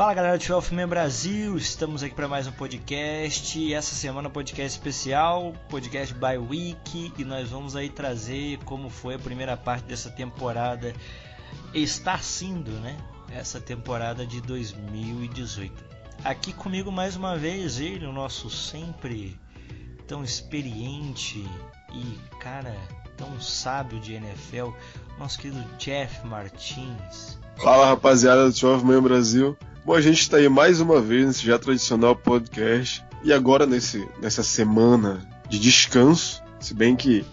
Fala galera do 12 Man Brasil, estamos aqui para mais um podcast. Essa semana podcast especial, podcast by week, e nós vamos aí trazer como foi a primeira parte dessa temporada. Está sendo, né? Essa temporada de 2018. Aqui comigo mais uma vez ele, o nosso sempre tão experiente e cara tão sábio de NFL, nosso querido Jeff Martins. Fala rapaziada do 12 Man Brasil. Bom, a gente está aí mais uma vez nesse já tradicional podcast e agora nesse, nessa semana de descanso, se bem que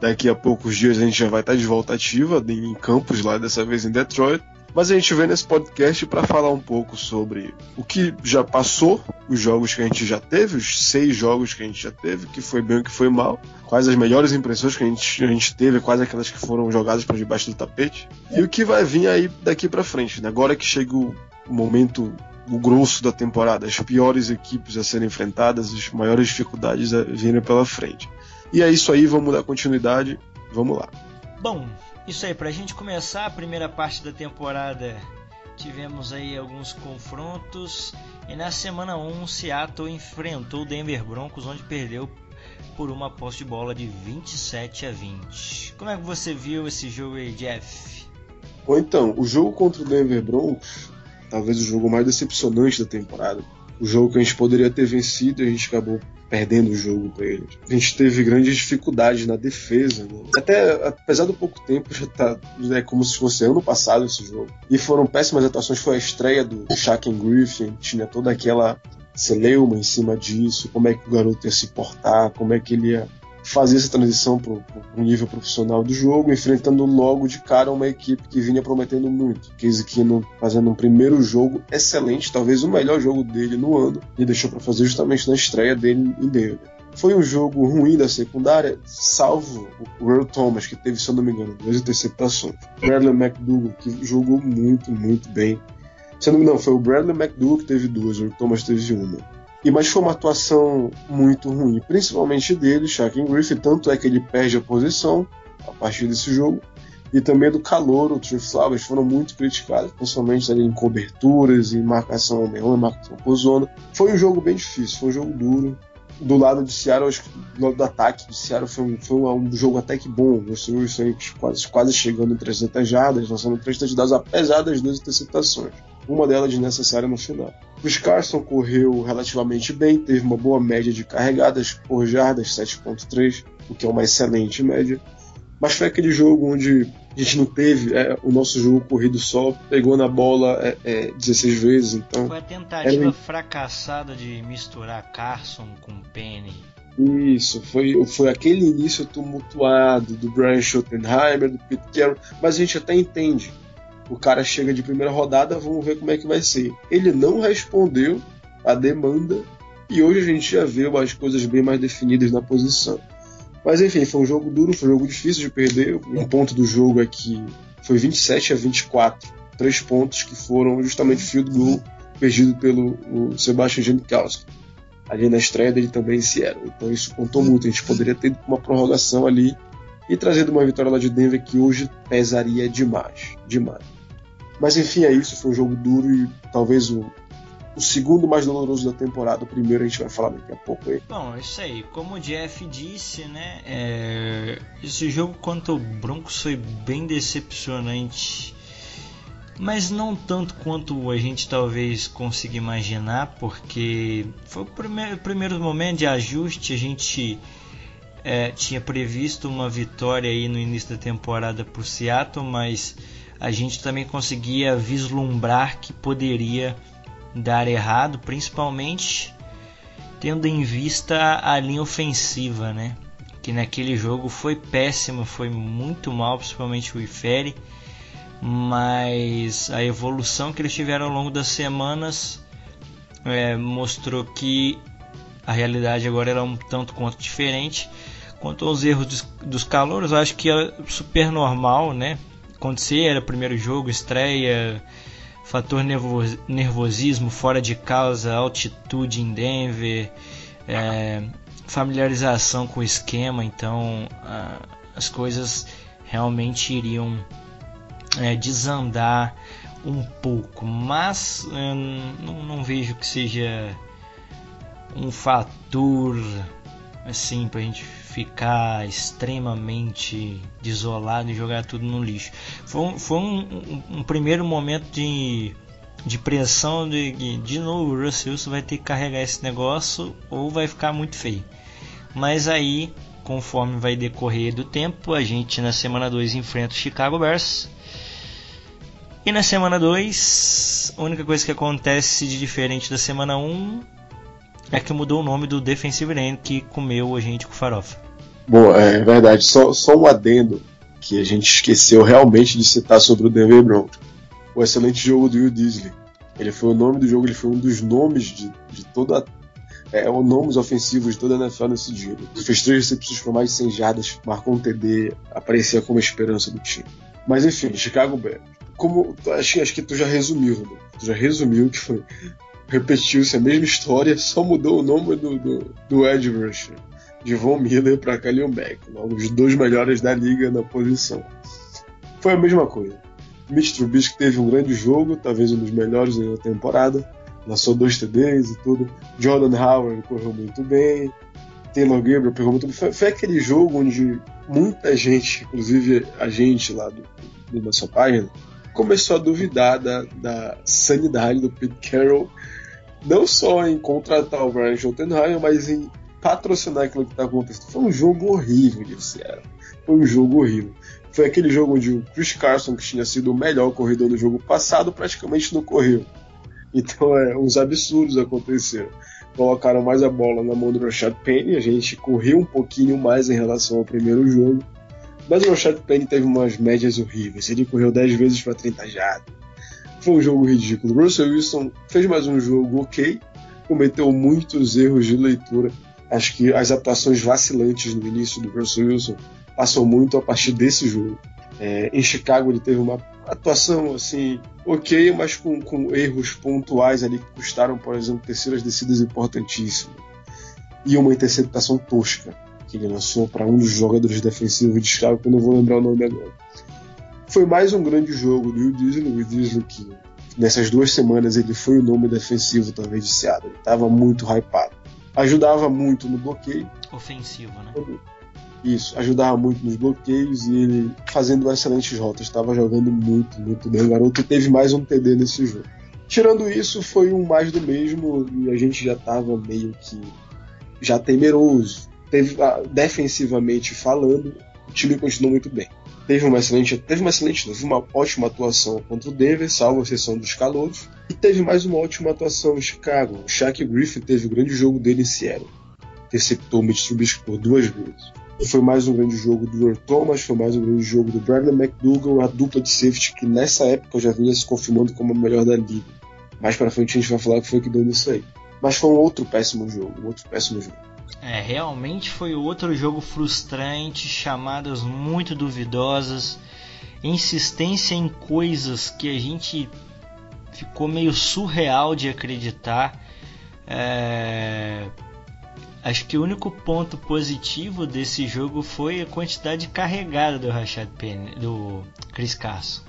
daqui a poucos dias a gente já vai estar de volta ativa em campos lá, dessa vez em Detroit. Mas a gente vem nesse podcast para falar um pouco sobre o que já passou, os jogos que a gente já teve, os seis jogos que a gente já teve, que foi bem e o que foi mal, quais as melhores impressões que a gente, a gente teve, quais aquelas que foram jogadas para debaixo do tapete, e o que vai vir aí daqui para frente. Né? Agora que chega o momento, o grosso da temporada, as piores equipes a serem enfrentadas, as maiores dificuldades a virem pela frente. E é isso aí, vamos dar continuidade, vamos lá. Bom, isso aí, pra gente começar a primeira parte da temporada, tivemos aí alguns confrontos e na semana 1 Seattle enfrentou o Denver Broncos, onde perdeu por uma posse de bola de 27 a 20. Como é que você viu esse jogo aí, Jeff? Bom, então, o jogo contra o Denver Broncos talvez o jogo mais decepcionante da temporada. O jogo que a gente poderia ter vencido e a gente acabou perdendo o jogo para eles. A gente teve grandes dificuldades na defesa. Né? Até apesar do pouco tempo, já tá é como se fosse ano passado esse jogo. E foram péssimas atuações. Foi a estreia do Shaquem Griffin, tinha toda aquela celeuma em cima disso, como é que o garoto ia se portar, como é que ele ia fazer essa transição para o nível profissional do jogo, enfrentando logo de cara uma equipe que vinha prometendo muito. Case Keenum fazendo um primeiro jogo excelente, talvez o melhor jogo dele no ano, e deixou para fazer justamente na estreia dele em Denver. Foi um jogo ruim da secundária, salvo o Earl Thomas, que teve, se eu não me engano, duas interceptações. Bradley McDougall, que jogou muito, muito bem. Se eu não me engano, foi o Bradley McDougall que teve duas, o Earl Thomas teve uma. E mas foi uma atuação muito ruim, principalmente dele, Shaquem Griffith, tanto é que ele perde a posição a partir desse jogo, e também do calor, o Trey Flowers foram muito criticados, principalmente ali em coberturas, em marcação homem marcação por zona. Foi um jogo bem difícil, foi um jogo duro. Do lado de Seattle, acho que do lado do ataque de Seattle foi um, foi um jogo até que bom. O Wilson quase, quase chegando em 300 jardas, lançando três touchdowns, apesar das duas interceptações uma delas desnecessária no final. O Scarson correu relativamente bem, teve uma boa média de carregadas por jardas, 7.3, o que é uma excelente média. Mas foi aquele jogo onde a gente não teve é, o nosso jogo corrido só, pegou na bola é, é, 16 vezes. Então, foi a tentativa fracassada de misturar Carson com Penny. Isso, foi, foi aquele início tumultuado do Brian Schottenheimer, do Pete Carroll, mas a gente até entende o cara chega de primeira rodada, vamos ver como é que vai ser. Ele não respondeu a demanda e hoje a gente já vê as coisas bem mais definidas na posição. Mas enfim, foi um jogo duro, foi um jogo difícil de perder. Um ponto do jogo é que foi 27 a 24, três pontos que foram justamente field goal perdido pelo Sebastian Janikowski. Ali na estreia dele também em Seattle. Então isso contou muito. A gente poderia ter uma prorrogação ali e trazido uma vitória lá de Denver que hoje pesaria demais. Demais. Mas enfim, é isso. Foi um jogo duro e talvez o, o segundo mais doloroso da temporada. O primeiro a gente vai falar daqui a pouco aí. Bom, isso aí. Como o Jeff disse, né? É... Esse jogo contra o Broncos foi bem decepcionante. Mas não tanto quanto a gente talvez consiga imaginar, porque foi o primeiro, primeiro momento de ajuste. A gente é, tinha previsto uma vitória aí no início da temporada para o Seattle, mas a gente também conseguia vislumbrar que poderia dar errado, principalmente tendo em vista a linha ofensiva, né? Que naquele jogo foi péssima, foi muito mal, principalmente o Ifere, mas a evolução que eles tiveram ao longo das semanas é, mostrou que a realidade agora era um tanto quanto diferente. Quanto aos erros dos, dos calouros, acho que é super normal, né? Acontecer, era primeiro jogo, estreia, fator nervosismo fora de casa, altitude em Denver, é, familiarização com o esquema, então a, as coisas realmente iriam é, desandar um pouco, mas é, não, não, vejo que seja um fator assim para a gente ficar extremamente desolado e jogar tudo no lixo. Foi um, foi um, um, um primeiro momento de, de pressão de que de novo o Russell vai ter que carregar esse negócio ou vai ficar muito feio. Mas aí, conforme vai decorrer do tempo, a gente na semana 2 enfrenta o Chicago Bears e na semana 2, a única coisa que acontece de diferente da semana 1 um é que mudou o nome do defensive end que comeu a gente com farofa. Bom, é verdade. Só, só um adendo que a gente esqueceu realmente de citar sobre o Denver Broncos. O excelente jogo do Will Disley. Ele foi o nome do jogo, ele foi um dos nomes de, de toda é, os nomes ofensivos de toda a NFL nesse dia. Ele fez três recepções por mais de 100 jardas, marcou um TD, aparecia como esperança do time. Mas enfim, Chicago Bears como acho, acho que tu já resumiu, né? tu já resumiu que foi repetiu-se a mesma história, só mudou o nome do, do, do Ed de Von Miller para Kalil logo os dois melhores da liga na posição. Foi a mesma coisa. Mitch Trubisky teve um grande jogo, talvez um dos melhores da temporada, lançou dois TDs e tudo. Jordan Howard correu muito bem, Taylor Gabriel pegou muito bem. Foi, foi aquele jogo onde muita gente, inclusive a gente lá do, do nossa página, começou a duvidar da, da sanidade do Pete Carroll, não só em contratar o Brian Schottenheimer, mas em patrocinar aquilo que está acontecendo. Foi um jogo horrível de. Foi um jogo horrível. Foi aquele jogo onde o Chris Carson, que tinha sido o melhor corredor no jogo passado, praticamente não correu. Então, é, uns absurdos aconteceram. Colocaram mais a bola na mão do Rashad Penny, a gente correu um pouquinho mais em relação ao primeiro jogo. Mas o Rashad Penny teve umas médias horríveis. Ele correu 10 vezes para 30 jardas. Foi um jogo ridículo. Russell Wilson fez mais um jogo ok, cometeu muitos erros de leitura. Acho que as atuações vacilantes no início do Russell Wilson passam muito a partir desse jogo. É, em Chicago ele teve uma atuação assim ok, mas com, com erros pontuais ali que custaram, por exemplo, terceiras descidas importantíssimas e uma interceptação tosca que ele lançou para um dos jogadores defensivos de Chicago, que eu não vou lembrar o nome agora. Foi mais um grande jogo do Will Disley, Will Disley que nessas duas semanas ele foi o nome defensivo talvez de Seattle, ele estava muito hypado. Ajudava muito no bloqueio. Ofensivo, né? Isso, ajudava muito nos bloqueios e ele fazendo excelentes rotas, estava jogando muito, muito bem. O garoto teve mais um TD nesse jogo. Tirando isso, foi um mais do mesmo e a gente já estava meio que já temeroso ah, defensivamente falando, o time continuou muito bem. Teve uma excelente, teve uma excelente, teve uma ótima atuação contra o Denver, salvo a exceção dos calouros, e teve mais uma ótima atuação em Chicago. O Shaq Griffin teve o grande jogo dele em Seattle. Interceptou o Mitch por duas vezes. Foi mais um grande jogo do Earl Thomas, foi mais um grande jogo do Bradley McDougall, a dupla de safety que nessa época já vinha se confirmando como a melhor da liga. Mais para frente a gente vai falar que foi que deu nisso aí. Mas foi um outro péssimo jogo, um outro péssimo jogo. É, realmente foi outro jogo frustrante, chamadas muito duvidosas, insistência em coisas que a gente ficou meio surreal de acreditar. É... Acho que o único ponto positivo desse jogo foi a quantidade carregada do Rashad Penny, do Chris Carson.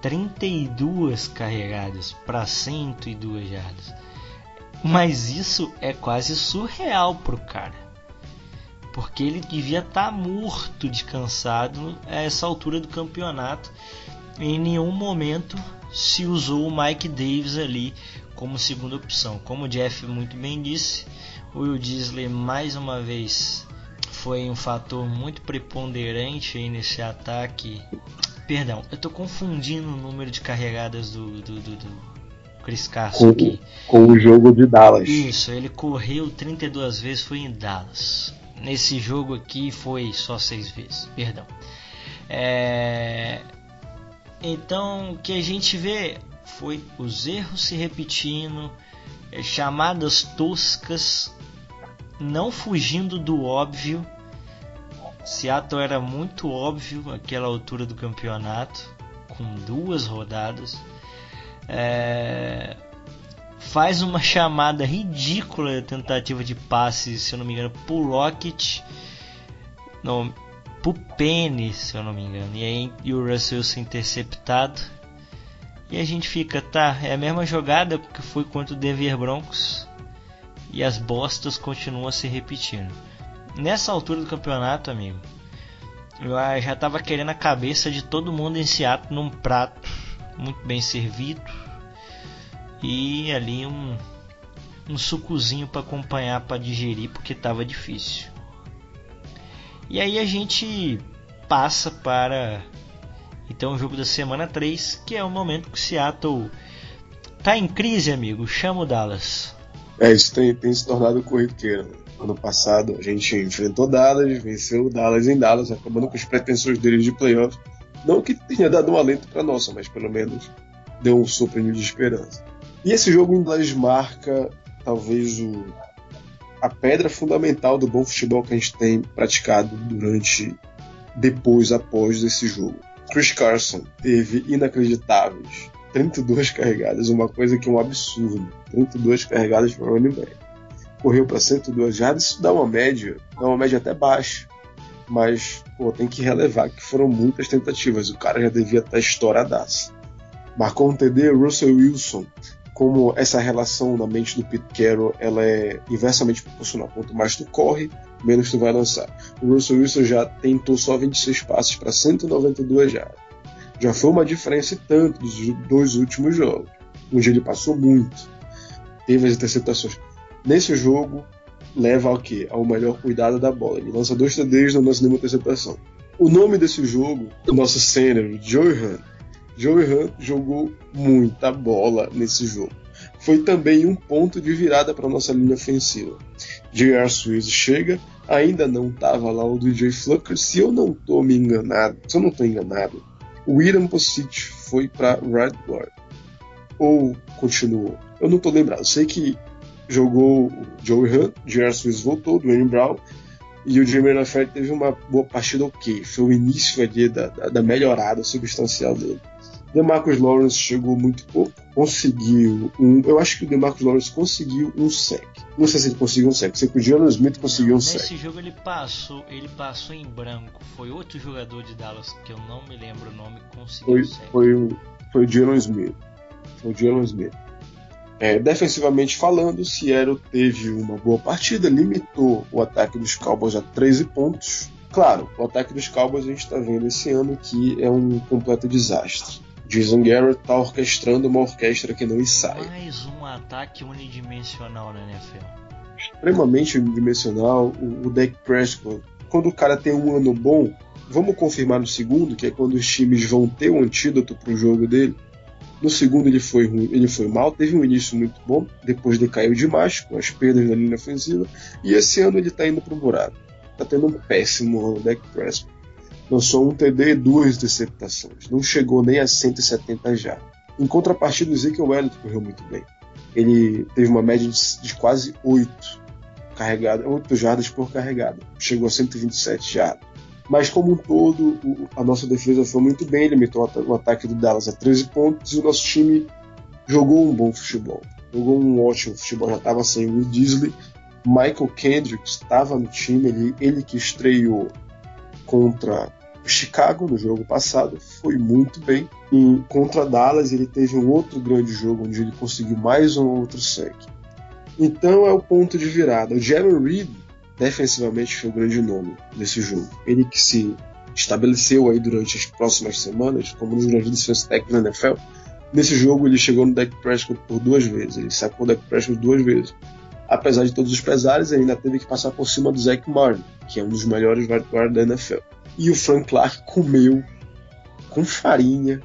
32 carregadas para 102 jardas. Mas isso é quase surreal pro cara. Porque ele devia estar tá morto de cansado a essa altura do campeonato. Em nenhum momento se usou o Mike Davis ali como segunda opção. Como o Jeff muito bem disse, o Will Disley mais uma vez foi um fator muito preponderante aí nesse ataque. Perdão, eu estou confundindo o número de carregadas do, do, do, do Chris Carson com, aqui. Com o jogo de Dallas. Isso, ele correu 32 vezes, foi em Dallas. Nesse jogo aqui foi só 6 vezes, perdão. É... Então, o que a gente vê foi os erros se repetindo, é, chamadas toscas não fugindo do óbvio. Seattle era muito óbvio aquela altura do campeonato, com duas rodadas. É... Faz uma chamada ridícula, tentativa de passe, se eu não me engano, pro Rocket, não, pro Penny, se eu não me engano. E aí e o Russell se interceptado. E a gente fica, tá, é a mesma jogada que foi contra o Denver Broncos e as bostas continuam se repetindo. Nessa altura do campeonato, amigo, eu já estava querendo a cabeça de todo mundo em Seattle num prato muito bem servido e ali um, um sucozinho para acompanhar, para digerir, porque estava difícil. E aí a gente passa para então o jogo da semana 3, que é o momento que o Seattle tá em crise, amigo. Chama o Dallas. É, isso tem, tem se tornado corriqueiro. Ano passado a gente enfrentou Dallas, venceu o Dallas em Dallas, acabando com as pretensões deles de playoff. Não que tenha dado um alento para nossa, mas pelo menos deu um sopro de esperança. E esse jogo em Dallas marca talvez o, a pedra fundamental do bom futebol que a gente tem praticado durante, depois, após esse jogo. Chris Carson teve inacreditáveis 32 carregadas, uma coisa que é um absurdo. 32 carregadas para running back. Correu para 102 jardas, isso dá uma média, dá uma média até baixa. Mas, pô, tem que relevar que foram muitas tentativas. O cara já devia estar estouradaço. Marcou um TD, Russell Wilson. Como essa relação na mente do Pete Carroll ela é inversamente proporcional. Quanto mais tu corre, menos tu vai lançar. O Russell Wilson já tentou só 26 passes para 192 jardas já foi uma diferença e tanto dos dois últimos jogos, onde ele passou muito, teve as interceptações. Nesse jogo, leva ao quê? Ao melhor cuidado da bola. Ele lança dois TDs, não lança nenhuma interceptação. O nome desse jogo, o nosso center, Joey Hunt. Joey Hunt jogou muita bola nesse jogo. Foi também um ponto de virada para nossa linha ofensiva. J.R. Swiss chega, ainda não estava lá o DJ Flucker, se eu não estou me enganado, se eu não estou enganado, o William Posich foi para Red. Ou continuou? Eu não estou lembrado. Sei que jogou o Joey Hunt, J.R. Swiss voltou, o Dwayne Brown, e o Jimmy Lafayette teve uma boa partida ok. Foi o início ali da, da, da melhorada substancial dele. DeMarcus Lawrence chegou muito pouco, conseguiu um. Eu acho que o DeMarcus Lawrence conseguiu um sec. Não sei se ele conseguiu um sec. Sei que o Jalen Smith conseguiu um sec. Nesse jogo ele passou, ele passou em branco. Foi outro jogador de Dallas que eu não me lembro o nome conseguiu foi, um sec. Foi o, foi o Jalen Smith. Foi o Jalen Smith. É, defensivamente falando, Seattle teve uma boa partida, limitou o ataque dos Cowboys a 13 pontos. Claro, o ataque dos Cowboys a gente está vendo esse ano que é um completo desastre. Jason Garrett está orquestrando uma orquestra que não ensaia. Mais um ataque unidimensional na NFL. Extremamente unidimensional. O, o Dak Prescott, quando o cara tem um ano bom, vamos confirmar no segundo, que é quando os times vão ter o um antídoto para o jogo dele. No segundo ele foi ruim, ele foi mal, teve um início muito bom, depois decaiu demais com as perdas na linha ofensiva, e esse ano ele está indo para o buraco. Está tendo um péssimo ano, Dak Prescott lançou um TD e duas interceptações. Não chegou nem a 170 já. Em contrapartida, o Ezekiel Elliott correu muito bem. Ele teve uma média de, quase 8 carregadas, 8 jardas por carregada. Chegou a 127 jardas. Mas como um todo, a nossa defesa foi muito bem, limitou o ataque do Dallas a 13 pontos e o nosso time jogou um bom futebol. Jogou um ótimo futebol, já estava sem o Disley. Michael Kendricks estava no time, ele, ele que estreou contra Chicago no jogo passado foi muito bem. E contra Dallas ele teve um outro grande jogo onde ele conseguiu mais um outro sec. Então é o ponto de virada. O Jerry Reed defensivamente foi o grande nome desse jogo. Ele que se estabeleceu aí durante as próximas semanas como um dos grandes defensores técnicos da NFL. Nesse jogo ele chegou no Dak Prescott por duas vezes. Ele sacou o Dak Prescott duas vezes. Apesar de todos os pesares, ele ainda teve que passar por cima do Zach Martin, que é um dos melhores guard da NFL. E o Frank Clark comeu com farinha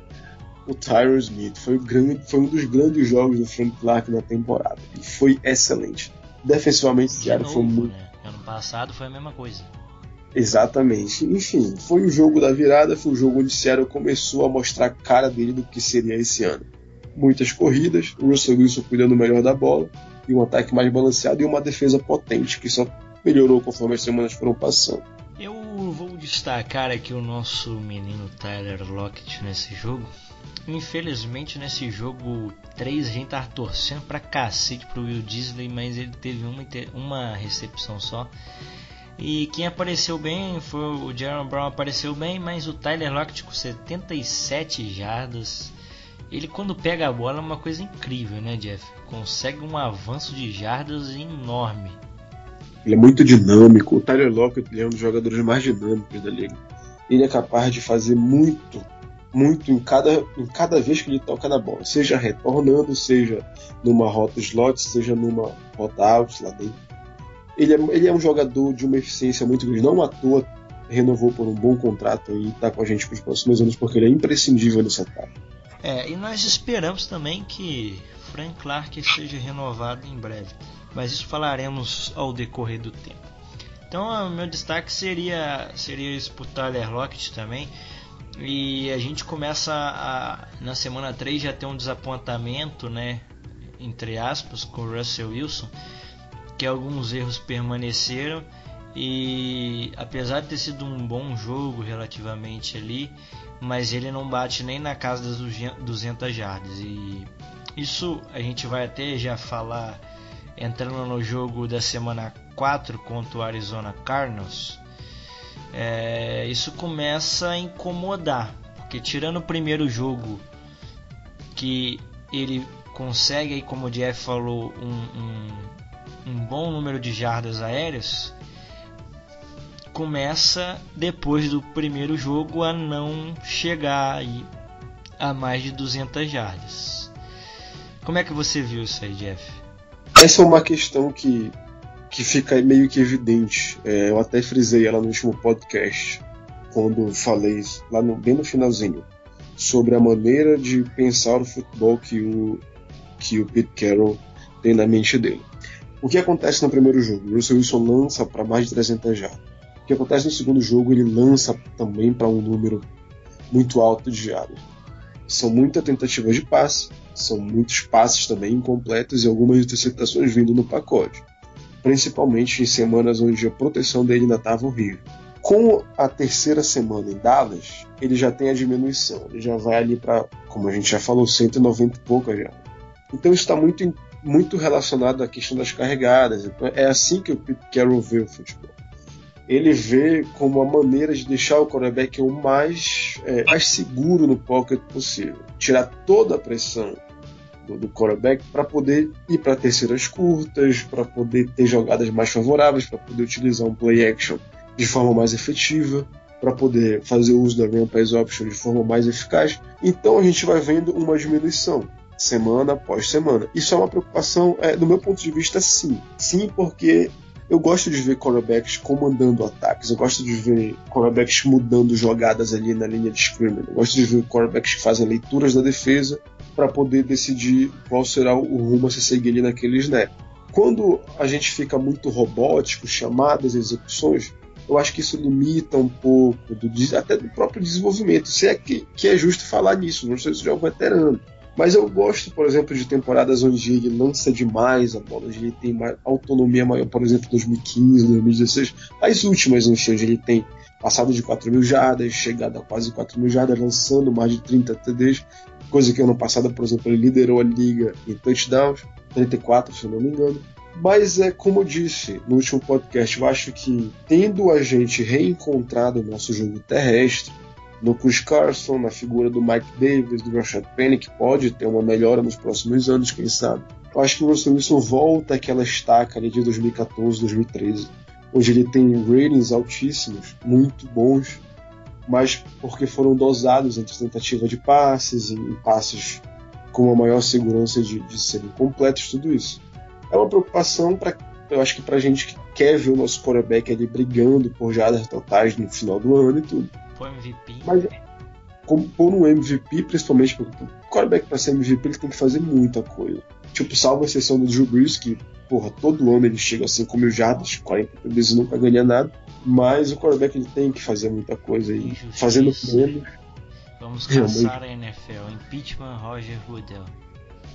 o Tyron Smith. Foi, grande, foi, um dos grandes jogos do Frank Clark na temporada. E foi excelente. Defensivamente, Seattle foi muito. Né? Passado foi a mesma coisa. Exatamente. Enfim, foi o jogo da virada, foi o jogo onde Seattle começou a mostrar a cara dele do que seria esse ano. muitas corridas, o Russell Wilson cuidando melhor da bola, e um ataque mais balanceado e uma defesa potente, que só melhorou conforme as semanas foram passando. Eu vou destacar aqui o nosso menino Tyler Lockett nesse jogo. Infelizmente nesse jogo 3 a gente tava torcendo pra cacete pro Will Disley, mas ele teve uma, uma recepção só. E quem apareceu bem foi o Jaron Brown apareceu bem, mas o Tyler Lockett com 77 jardas. Ele quando pega a bola é uma coisa incrível, né, Jeff? Consegue um avanço de jardas enorme. Ele é muito dinâmico. O Tyler Lockett é um dos jogadores mais dinâmicos da liga. Ele é capaz de fazer muito, muito em cada, em cada vez que ele toca na bola. Seja retornando, seja numa rota slot, seja numa rota out lá dentro. Ele é, ele é um jogador de uma eficiência muito grande. Não à toa renovou por um bom contrato e está com a gente para os próximos anos, porque ele é imprescindível nesse ataque. É, e nós esperamos também que Frank Clark seja renovado em breve, mas isso falaremos ao decorrer do tempo. Então, o meu destaque seria seria isso para Tyler Lockett também. E a gente começa a, na semana 3 já ter um desapontamento, né, entre aspas, com o Russell Wilson, que alguns erros permaneceram e apesar de ter sido um bom jogo relativamente ali, mas ele não bate nem na casa das 200 jardas. E isso a gente vai até já falar entrando no jogo da semana 4 contra o Arizona Cardinals. É, isso começa a incomodar, porque tirando o primeiro jogo que ele consegue, como o Jeff falou, um, um, um bom número de jardas aéreas, começa depois do primeiro jogo a não chegar aí a mais de 200 jardas. Como é que você viu isso aí, Jeff? Essa é uma questão que, que fica meio que evidente. É, eu até frisei ela no último podcast, quando falei lá no, bem no finalzinho, sobre a maneira de pensar o futebol que o, que o Pete Carroll tem na mente dele. O que acontece no primeiro jogo? O Russell Wilson lança para mais de 300 jardas. O que acontece no segundo jogo, ele lança também para um número muito alto de jardas. São muitas tentativas de passe, são muitos passes também incompletos e algumas interceptações vindo no pacote, principalmente em semanas onde a proteção dele ainda estava horrível. Com a terceira semana em Dallas, ele já tem a diminuição, ele já vai ali para, como a gente já falou, 190 e poucas já. Então isso está muito, muito relacionado à questão das carregadas. Então, é assim que o Pete Carroll vê o futebol ele vê como a maneira de deixar o quarterback o mais, é, mais seguro no pocket possível. Tirar toda a pressão do, do quarterback para poder ir para terceiras curtas, para poder ter jogadas mais favoráveis, para poder utilizar um play action de forma mais efetiva, para poder fazer uso da run pass option de forma mais eficaz. Então a gente vai vendo uma diminuição semana após semana. Isso é uma preocupação, é, do meu ponto de vista, sim. Sim, porque eu gosto de ver quarterbacks comandando ataques, eu gosto de ver quarterbacks mudando jogadas ali na linha de scrimmage, eu gosto de ver quarterbacks que fazem leituras da defesa para poder decidir qual será o rumo a se seguir ali naquele snap. Quando a gente fica muito robótico, chamadas, execuções, eu acho que isso limita um pouco do, até do próprio desenvolvimento. Se é que, que é justo falar nisso, não sei se é um veterano. Mas eu gosto, por exemplo, de temporadas onde ele lança demais a bola, onde ele tem autonomia maior, por exemplo, 2015, 2016. As últimas, onde ele tem passado de 4 mil jardas, chegado a quase 4 mil jardas, lançando mais de 30 TDs, coisa que ano passado, por exemplo, ele liderou a liga em touchdowns, 34, se não me engano. Mas é como eu disse no último podcast, eu acho que tendo a gente reencontrado o nosso jogo terrestre, no Chris Carson, na figura do Mike Davis, do Rashad Penny, que pode ter uma melhora nos próximos anos, quem sabe. Eu acho que o Russell Wilson volta àquela estaca ali de 2014, 2013, onde ele tem ratings altíssimos, muito bons, mas porque foram dosados entre tentativa de passes e passes com uma maior segurança de, de serem completos, tudo isso. É uma preocupação para eu acho que pra gente que quer ver o nosso quarterback ali brigando por jardas totais no final do ano e tudo. Pô, MVP. Mas como pôr um MVP, principalmente porque o quarterback para ser MVP ele tem que fazer muita coisa. Tipo, salvo a exceção do Drew Brees, que, porra, todo ano ele chega assim com mil jardas, 40 vezes e nunca ganha nada. Mas o quarterback ele tem que fazer muita coisa aí. Fazendo menos. Vamos caçar a NFL. Impeachment Roger Goodell.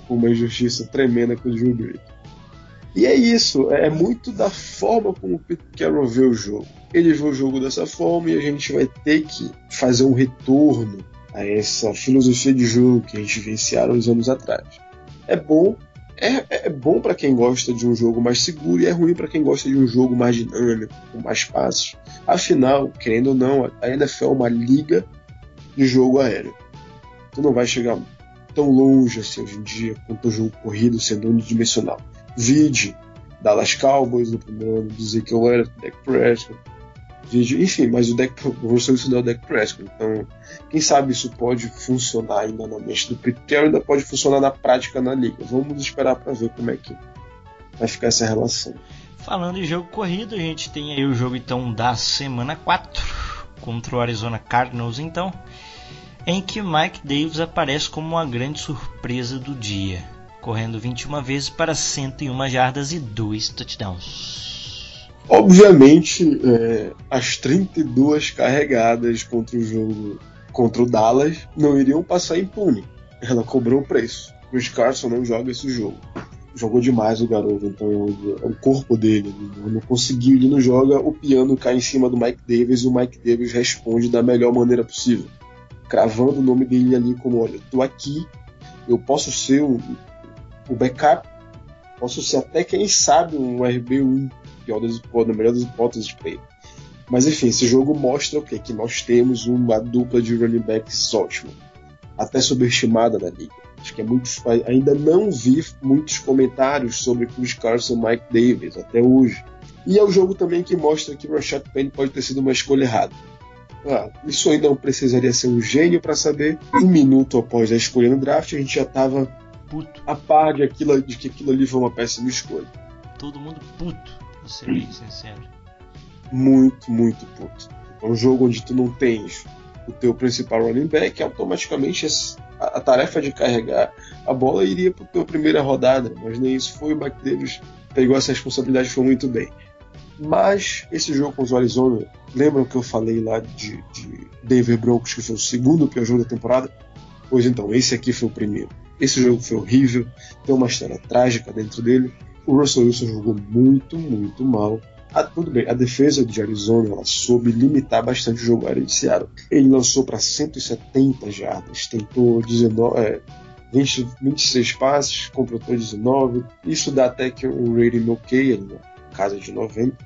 Uma injustiça tremenda com o Drew Brees. E é isso, é muito da forma como o Pete Carroll vê o jogo. Ele vê o jogo dessa forma e a gente vai ter que fazer um retorno a essa filosofia de jogo que a gente vivenciaram uns anos atrás. É bom, é, é bom para quem gosta de um jogo mais seguro e é ruim para quem gosta de um jogo mais dinâmico, com mais passos. Afinal, querendo ou não, a NFL é uma liga de jogo aéreo. Tu não vai chegar tão longe assim hoje em dia quanto o jogo corrido sendo unidimensional. Vide Dallas Cowboys no primeiro ano que eu era Dak Prescott. Vide, enfim, mas o Dak, o Russell Wilson é o Dak Prescott. Então, quem sabe isso pode funcionar ainda na mente do Pete ainda pode funcionar na prática na liga. Vamos esperar para ver como é que vai ficar essa relação. Falando em jogo corrido, a gente tem aí o jogo então da semana 4 contra o Arizona Cardinals, então, em que Mike Davis aparece como uma grande surpresa do dia correndo 21 vezes para 101 jardas e 2 touchdowns. Obviamente, é, as 32 carregadas contra o jogo contra o Dallas não iriam passar impune. Ela cobrou o preço. O Carson não joga esse jogo. Jogou demais o garoto, então é o corpo dele. Ele não conseguiu, ele não joga. O piano cai em cima do Mike Davis e o Mike Davis responde da melhor maneira possível, cravando o nome dele ali como: olha, tô aqui, eu posso ser um, o backup. Posso ser até, quem sabe, um RB1, pior das, na melhor das hipóteses para ele. Mas enfim, esse jogo mostra o quê? Que nós temos uma dupla de running backs ótima. Até subestimada na liga. Acho que é muito. Ainda não vi muitos comentários sobre Chris Carson e Mike Davis até hoje. E é o jogo também que mostra que Rashad Penny pode ter sido uma escolha errada. Ah, isso ainda não precisaria ser um gênio para saber. Um minuto após a escolha no draft, a gente já estava puto. A par de, aquilo, de que aquilo ali foi uma péssima escolha. Todo mundo puto, pra ser bem sincero. Muito, muito puto. É um jogo onde tu não tens o teu principal running back, automaticamente a, a tarefa de carregar a bola iria para a tua primeira rodada, mas nem isso foi. O Mike Davis pegou essa responsabilidade foi muito bem. Mas esse jogo com os Arizona, lembram que eu falei lá de, de Denver Broncos, que foi o segundo pior jogo da temporada? Pois então, esse aqui foi o primeiro. Esse jogo foi horrível, tem uma história trágica dentro dele. O Russell Wilson jogou muito, muito mal. Ah, tudo bem, a defesa de Arizona ela soube limitar bastante o jogo aéreo de Seattle. Ele lançou para 170 jardas, tentou 19, é, 20, 26 passes, completou 19. Isso dá até que um rating ok, ali na casa de 90.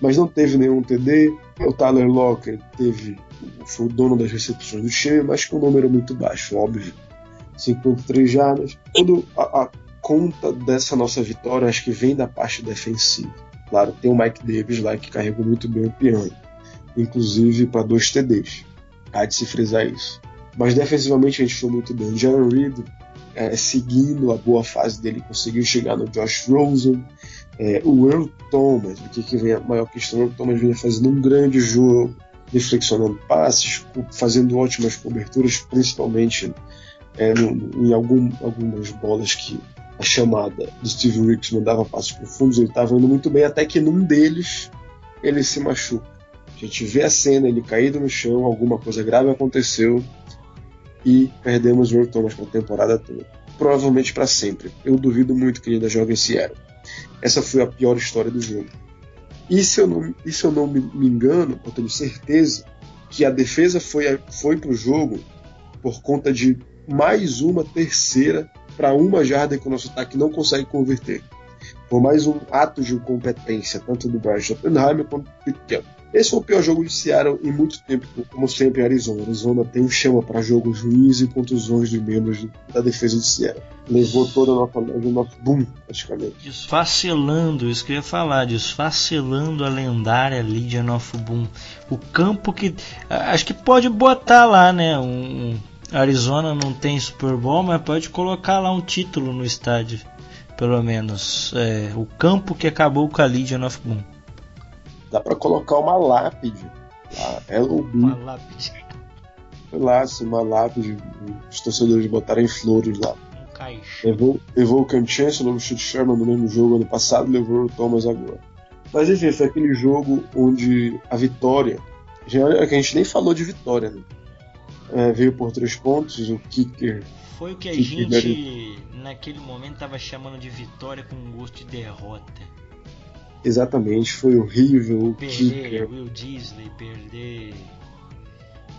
Mas não teve nenhum TD. O Tyler Locker teve, foi o dono das recepções do time, mas com um número muito baixo, óbvio. 53 jardas. Toda a, a, conta dessa nossa vitória acho que vem da parte defensiva. Claro, tem o Mike Davis lá que carregou muito bem o piano, inclusive para dois TDs. Há de se frisar isso. Mas defensivamente a gente foi muito bem. O Jaron Reed, é, seguindo a boa fase dele, conseguiu chegar no Josh Rosen. É, o Earl Thomas, aqui que vem a maior questão, o Earl Thomas vinha fazendo um grande jogo, reflexionando passes, fazendo ótimas coberturas, principalmente é, no, em algum, algumas bolas que a chamada do Steve Ricks mandava passos profundos, ele estava indo muito bem, até que num deles ele se machuca. A gente vê a cena, ele caído no chão, alguma coisa grave aconteceu e perdemos o Earl Thomas para a temporada toda. Provavelmente para sempre. Eu duvido muito que ele ainda jogue em Seattle. Essa foi a pior história do jogo. E se eu não, e se eu não me, me engano, eu tenho certeza que a defesa foi, foi para o jogo por conta de mais uma terceira para uma jarda que o nosso ataque não consegue converter. Por mais um ato de incompetência, tanto do Brian Schottenheimer quanto do Pete. Esse foi o pior jogo de Seattle em muito tempo, como sempre em Arizona. Arizona tem um chama para jogos ruins e contusões de membros da defesa de Seattle. Levou toda a nossa o nosso boom, praticamente. Desfacelando, isso que eu ia falar, desfacelando a lendária Legion of Boom. O campo que. Acho que pode botar lá, né? Um, Arizona não tem Super Bowl, mas pode colocar lá um título no estádio, pelo menos. É, o campo que acabou com a Legion of Boom. Dá para colocar uma lápide. Lá, Hello Uma lápide. Foi lá, assim, uma lápide. Os torcedores botarem flores lá. Um. Levou, levou o Cam Chancellor, o Chute Sherman no mesmo jogo ano passado, levou o Thomas agora. Mas enfim, foi aquele jogo onde a vitória. A gente nem falou de vitória, né? É, veio por três pontos, o kicker. Foi o que a gente naquele momento tava chamando de vitória com gosto de derrota. Exatamente, foi horrível. O Perder kicker. Will Disley, perder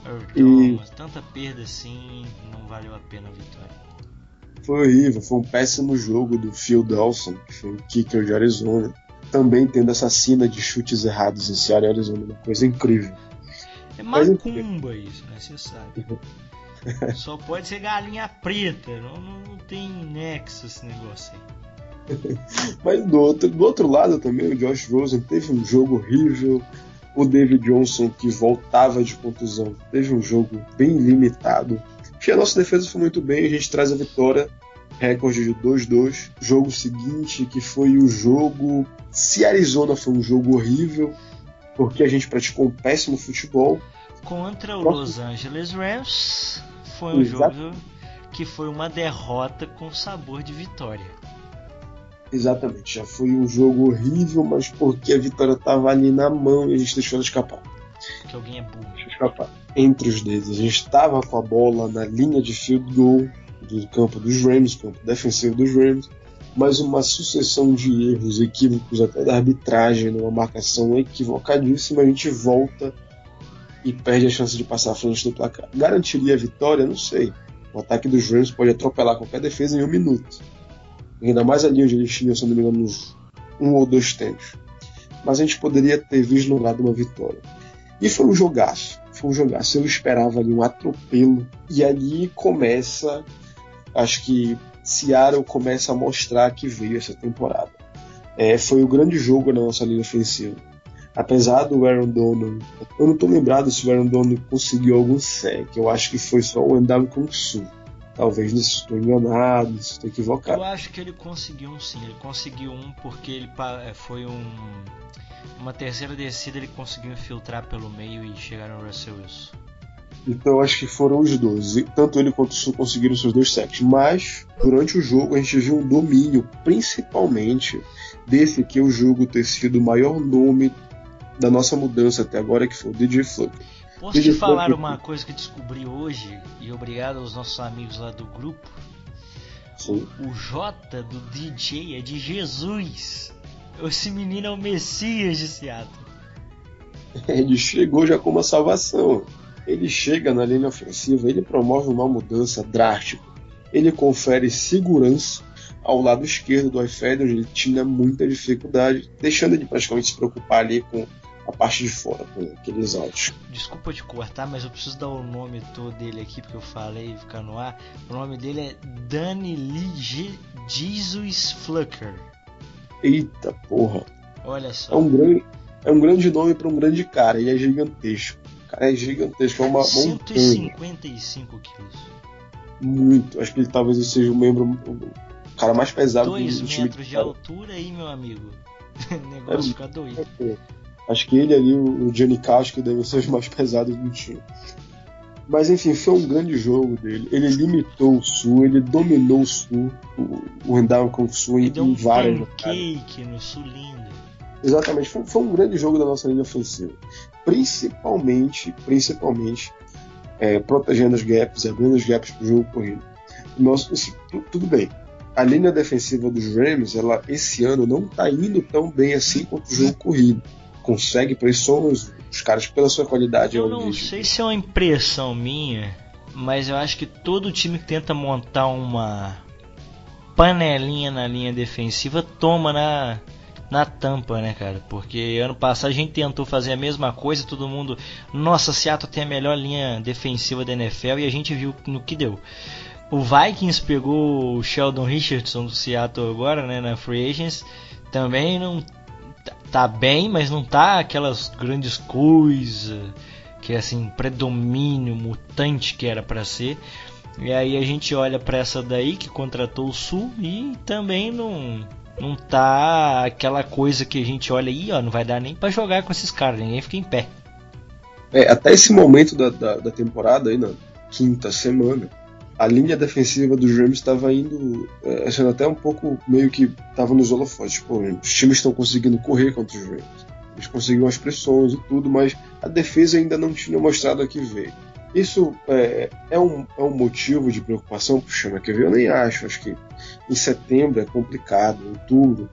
Earl E- tanta perda assim, não valeu a pena a vitória. Foi horrível, foi um péssimo jogo do Phil Dawson, que foi o kicker de Arizona. Também tendo essa cena de chutes errados em Seattle e Arizona, uma coisa incrível. É macumba isso, né? Você sabe. Só pode ser galinha preta, não, não, não tem nexo esse negócio aí. Mas do outro, do outro lado também, o Josh Rosen teve um jogo horrível. O David Johnson, que voltava de contusão, teve um jogo bem limitado. Acho que a nossa defesa foi muito bem, a gente traz a vitória, recorde de 2-2. Jogo seguinte, que foi o jogo. Se Arizona foi um jogo horrível, porque a gente praticou um péssimo futebol. Contra o Próximo. Los Angeles Rams, foi um Exato. jogo que foi uma derrota com sabor de vitória. Exatamente, já foi um jogo horrível, mas porque a vitória estava ali na mão e a gente deixou ela escapar. Que alguém é burro. Deixa eu escapar. Entre os dedos, a gente estava com a bola na linha de field goal do campo dos Rams, campo defensivo dos Rams, mas uma sucessão de erros equívocos até da arbitragem, numa marcação equivocadíssima, a gente volta e perde a chance de passar à frente do placar. Garantiria a vitória? Não sei. O ataque dos Rams pode atropelar qualquer defesa em um minuto. Ainda mais ali onde eles tinham, se não me engano, uns um ou dois tempos. Mas a gente poderia ter vislumbrado uma vitória. E foi um jogaço. Foi um jogaço. Eu esperava ali um atropelo. E ali começa. Acho que Seattle começa a mostrar que veio essa temporada. É, foi o grande jogo na nossa linha ofensiva. Apesar do Aaron Donald, eu não estou lembrado se o Aaron Donald conseguiu algum sec. Eu acho que foi só o Endam Kung Su. Talvez nisso estou enganado, estou equivocado. Eu acho que ele conseguiu um sim, ele conseguiu um porque ele é, foi um uma terceira descida ele conseguiu infiltrar pelo meio e chegar no Russell Wilson. Então eu acho que foram os dois. Tanto ele quanto o Sul conseguiram seus dois sacks. Mas durante o jogo a gente viu um domínio, principalmente desse que é o jogo ter sido o maior nome da nossa mudança até agora, que foi o DJ Fluker. Posso te DJ falar Fluker- uma coisa que descobri hoje e obrigado aos nossos amigos lá do grupo. Sim. O J do DJ é de Jesus. Esse menino é o Messias de Seattle. Ele chegou já com uma salvação. Ele chega na linha ofensiva, ele promove uma mudança drástica. Ele confere segurança ao lado esquerdo do iFed, onde ele tinha muita dificuldade, deixando ele praticamente se preocupar ali com a parte de fora, com aqueles altos. Desculpa te cortar, mas eu preciso dar o nome todo dele aqui porque eu falei e ficar no ar. O nome dele é Danny Lee Je- Jesus Flucker. Eita porra! Olha É só. um grande, é um grande nome para um grande cara, ele é gigantesco. Cara é gigantesco, é uma montanha. 155 quilos. Muito. Acho que ele talvez ele seja o membro, o cara mais pesado do, 2 do time. metros de altura aí, meu amigo. O negócio É fica doido. Acho que ele ali, o Johnny Cash, que devem ser os mais pesados do time. Mas enfim, foi um grande jogo dele. Ele limitou o Sul, ele dominou o Sul, o, o com o Sul em, Ele deu em um várias pancake no Sulindo. Exatamente, foi, foi um grande jogo da nossa linha ofensiva. Principalmente, principalmente, é, protegendo os gaps, abrindo os gaps para o jogo corrido. Nós, assim, tu- tudo bem. A linha defensiva dos Rams, ela esse ano não está indo tão bem assim quanto o jogo corrido. Consegue pressionar os, os caras pela sua qualidade. Eu ao não sei se é uma impressão minha, mas eu acho que todo time que tenta montar uma panelinha na linha defensiva toma na, na tampa, né, cara? Porque ano passado a gente tentou fazer a mesma coisa, todo mundo, nossa, Seattle tem a melhor linha defensiva da NFL e a gente viu no que deu. O Vikings pegou o Sheldon Richardson do Seattle agora, né, na Free Agents, também não tá- tá bem, mas não tá aquelas grandes coisas que é assim predomínio mutante que era para ser. E aí a gente olha para essa daí que contratou o Sul e também não não tá aquela coisa que a gente olha aí, ó, não vai dar nem para jogar com esses caras, ninguém fica em pé. É, até esse momento da, da, da temporada, aí na quinta semana, a linha defensiva dos Rams estava indo, é, sendo até um pouco meio que estava nos holofotes. Pô, os times estão conseguindo correr contra os Rams. Eles conseguiram as pressões e tudo, mas a defesa ainda não tinha mostrado a que veio. Isso é, é, um, é um motivo de preocupação pro Schumacher? Eu nem acho. Acho que em setembro é complicado, outubro.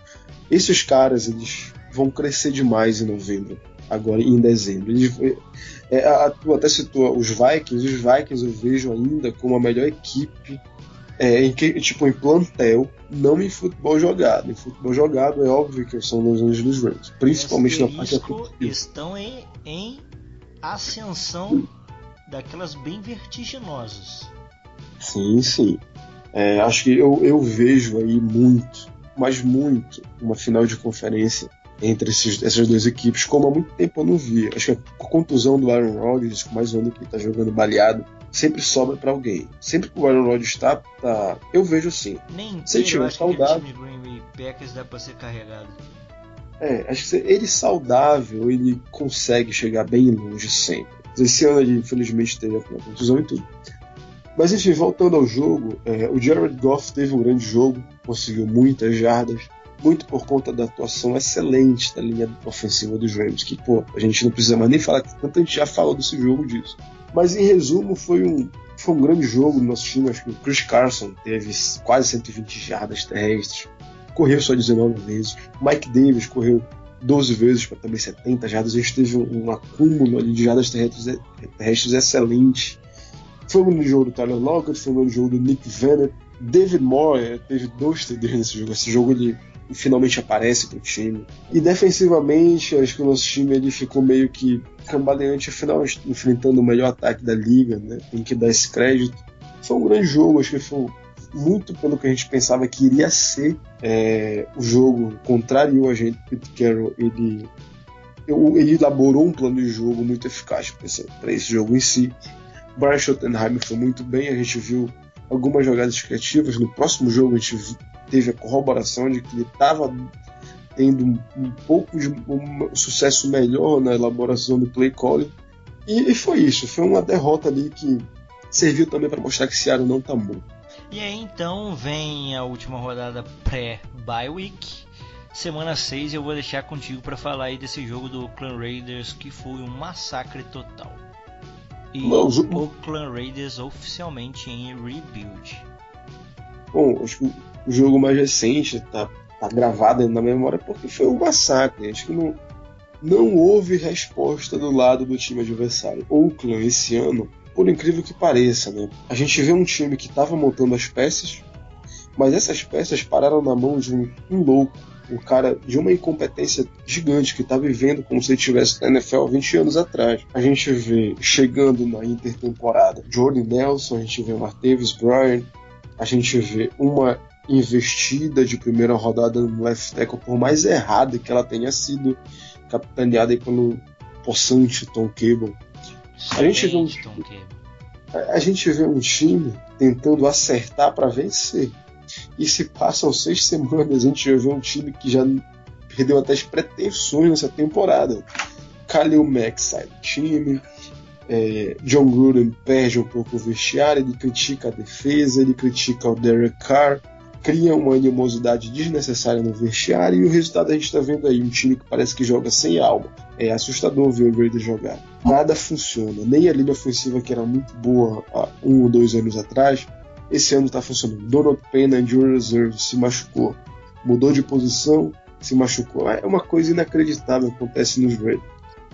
Esses caras eles vão crescer demais em novembro, agora em dezembro. Eles, é, a, tu até citou os Vikings, os Vikings eu vejo ainda como a melhor equipe é, em que, tipo, em plantel, não em futebol jogado. Em futebol jogado é óbvio que são Los Angeles Rams, principalmente na parte ofensiva. estão em, em ascensão daquelas bem vertiginosas. Sim, sim. É, acho que eu, eu vejo aí muito, mas muito, uma final de conferência entre esses, essas duas equipes, como há muito tempo eu não via. Acho que a contusão do Aaron Rodgers, com mais um ano que ele está jogando baleado, sempre sobra para alguém. Sempre que o Aaron Rodgers está, tá, eu vejo assim. Nem se tiver saudável. Que Green Bay Packers dá para ser carregado. É, acho que ele saudável, ele consegue chegar bem longe sempre. Esse ano ele infelizmente teve a contusão e tudo. Mas enfim, voltando ao jogo, é, o Jared Goff teve um grande jogo, conseguiu muitas jardas, muito por conta da atuação excelente da linha ofensiva dos Rams, que pô, a gente não precisa mais nem falar, tanto a gente já falou desse jogo disso. Mas em resumo, foi um, foi um grande jogo do nosso time. Acho que o Chris Carson teve quase 120 jardas terrestres, correu só 19 vezes. Mike Davis correu 12 vezes para também 70 jardas. A gente teve um, acúmulo ali de jardas terrestres, terrestres excelente. Foi um jogo do Tyler Lockett, foi um jogo do Nick Venner. David Moore é, teve dois TDs nesse jogo. Esse jogo ele finalmente aparece para o time. E defensivamente, acho que o nosso time ele ficou meio que cambaleante, afinal, enfrentando o melhor ataque da liga, né? Tem que dar esse crédito. Foi um grande jogo, acho que foi muito pelo que a gente pensava que iria ser é, o jogo, contrariou a gente. Pete Carroll, ele, ele elaborou um plano de jogo muito eficaz para esse jogo em si. Brian Schottenheimer foi muito bem, a gente viu algumas jogadas criativas. No próximo jogo a gente teve a corroboração de que ele estava tendo um, um, pouco de um sucesso melhor na elaboração do play calling. E, e foi isso, foi uma derrota ali que serviu também para mostrar que Seattle não está morto. E aí então vem a última rodada pré-bye week. Semana 6 eu vou deixar contigo para falar aí desse jogo do Clan Raiders que foi um massacre total. E Não, o Clan Raiders oficialmente em rebuild. Bom, acho que o jogo mais recente, tá, tá gravado na memória porque foi um massacre. Acho que não, não houve resposta do lado do time adversário. Oakland esse ano, por incrível que pareça, né? A gente vê um time que estava montando as peças, mas essas peças pararam na mão de um, um louco, um cara de uma incompetência gigante que está vivendo como se ele estivesse na NFL 20 anos atrás. A gente vê chegando na intertemporada Jordan Nelson, a gente vê Martavis Bryant, a gente vê uma investida de primeira rodada no left tackle, por mais errada que ela tenha sido capitaneada pelo possante Tom Cable. A gente, vê um, a gente vê um time tentando acertar para vencer. E se passam seis semanas, a gente vê um time que já perdeu até as pretensões nessa temporada. Khalil Mack sai do time, é, John Gruden perde um pouco o vestiário, ele critica a defesa, ele critica o Derek Carr, cria uma animosidade desnecessária no vestiário e o resultado a gente está vendo aí, um time que parece que joga sem alma. É assustador ver o Raiders jogar. Nada funciona, nem a linha ofensiva que era muito boa há um ou dois anos atrás, esse ano está funcionando. Donald Payne, Injury Reserve, se machucou, mudou de posição, se machucou. É uma coisa inacreditável que acontece nos Raiders.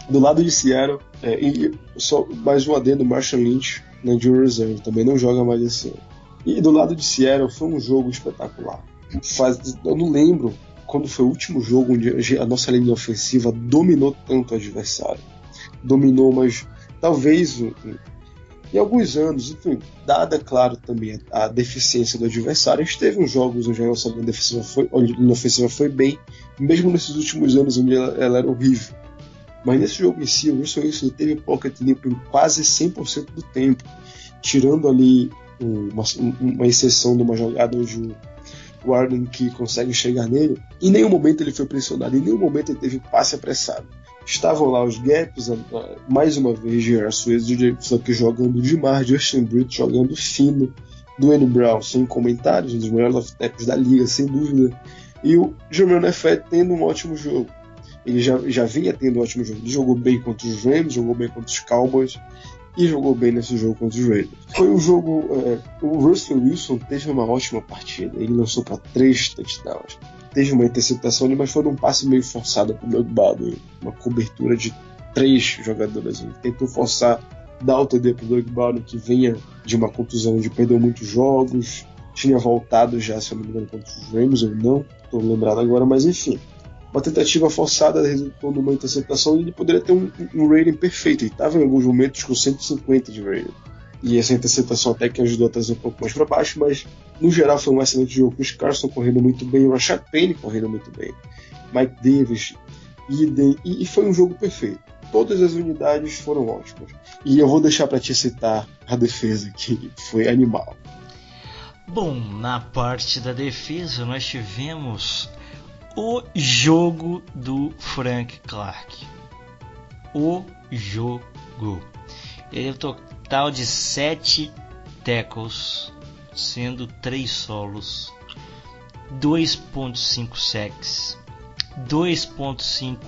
Do lado de Seattle, é, e só mais um adendo, Marshall Lynch na Injury Reserve, também não joga mais esse ano. E do lado de Seattle foi um jogo espetacular. Faz, eu não lembro quando foi o último jogo onde a nossa linha ofensiva dominou tanto o adversário. Dominou, mas talvez em alguns anos, enfim, dada, claro, também a, deficiência do adversário, a gente teve uns jogos onde a nossa linha foi, linha ofensiva foi bem, mesmo nesses últimos anos onde ela, ela era horrível. Mas nesse jogo em si, o Wilson Wilson teve pocket limpo em quase 100% do tempo, tirando ali uma, uma exceção de uma jogada onde o Arden que consegue chegar nele. Em nenhum momento ele foi pressionado, em nenhum momento ele teve passe apressado. Estavam lá os gaps, mais uma vez, Gerard Suez só que jogando demais, Justin Britt jogando fino, Dwayne Brown sem comentários, um dos melhores left da liga, sem dúvida, e o Jermaine Nefet tendo um ótimo jogo. Ele já, já vinha tendo um ótimo jogo. Ele jogou bem contra os Rams, jogou bem contra os Cowboys, e jogou bem nesse jogo contra os Raiders. Foi um jogo. É, o Russell Wilson teve uma ótima partida. Ele lançou para três touchdowns. Teve uma interceptação ali, mas foi um passe meio forçado para o Doug Baldwin. Uma cobertura de três jogadores. Ele tentou forçar, dar o TD para o Doug Baldwin, que vinha de uma contusão de perdeu muitos jogos. Tinha voltado já, se eu não me engano, contra os Rams ou não. Estou lembrado agora, mas enfim uma tentativa forçada resultou numa interceptação e ele poderia ter um, um rating perfeito. Ele estava em alguns momentos com 150 de rating. E essa interceptação até que ajudou a trazer um pouco mais para baixo, mas no geral foi um excelente jogo. Os Carson correndo muito bem, o Rashad Penny correndo muito bem, Mike Davis, Eden, e, e foi um jogo perfeito. Todas as unidades foram ótimas. E eu vou deixar para te citar a defesa, que foi animal. Bom, na parte da defesa nós tivemos o jogo do Frank Clark. O jogo. Ele é um total de 7 tackles, sendo 3 solos, 2.5 sacks, 2.5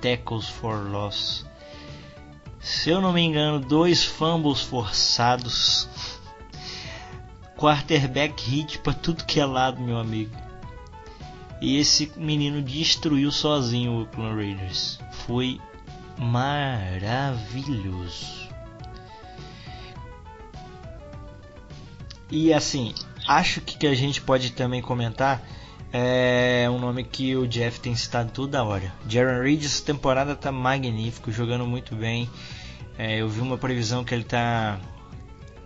tackles for loss. Se eu não me engano, dois fumbles forçados. Quarterback hit para tudo que é lado, meu amigo. E esse menino destruiu sozinho o Oakland Raiders. Foi maravilhoso. E assim, acho que, que a gente pode também comentar é um nome que o Jeff tem citado toda hora. Jaron Reed essa temporada tá magnífico, jogando muito bem. É, eu vi uma previsão que ele tá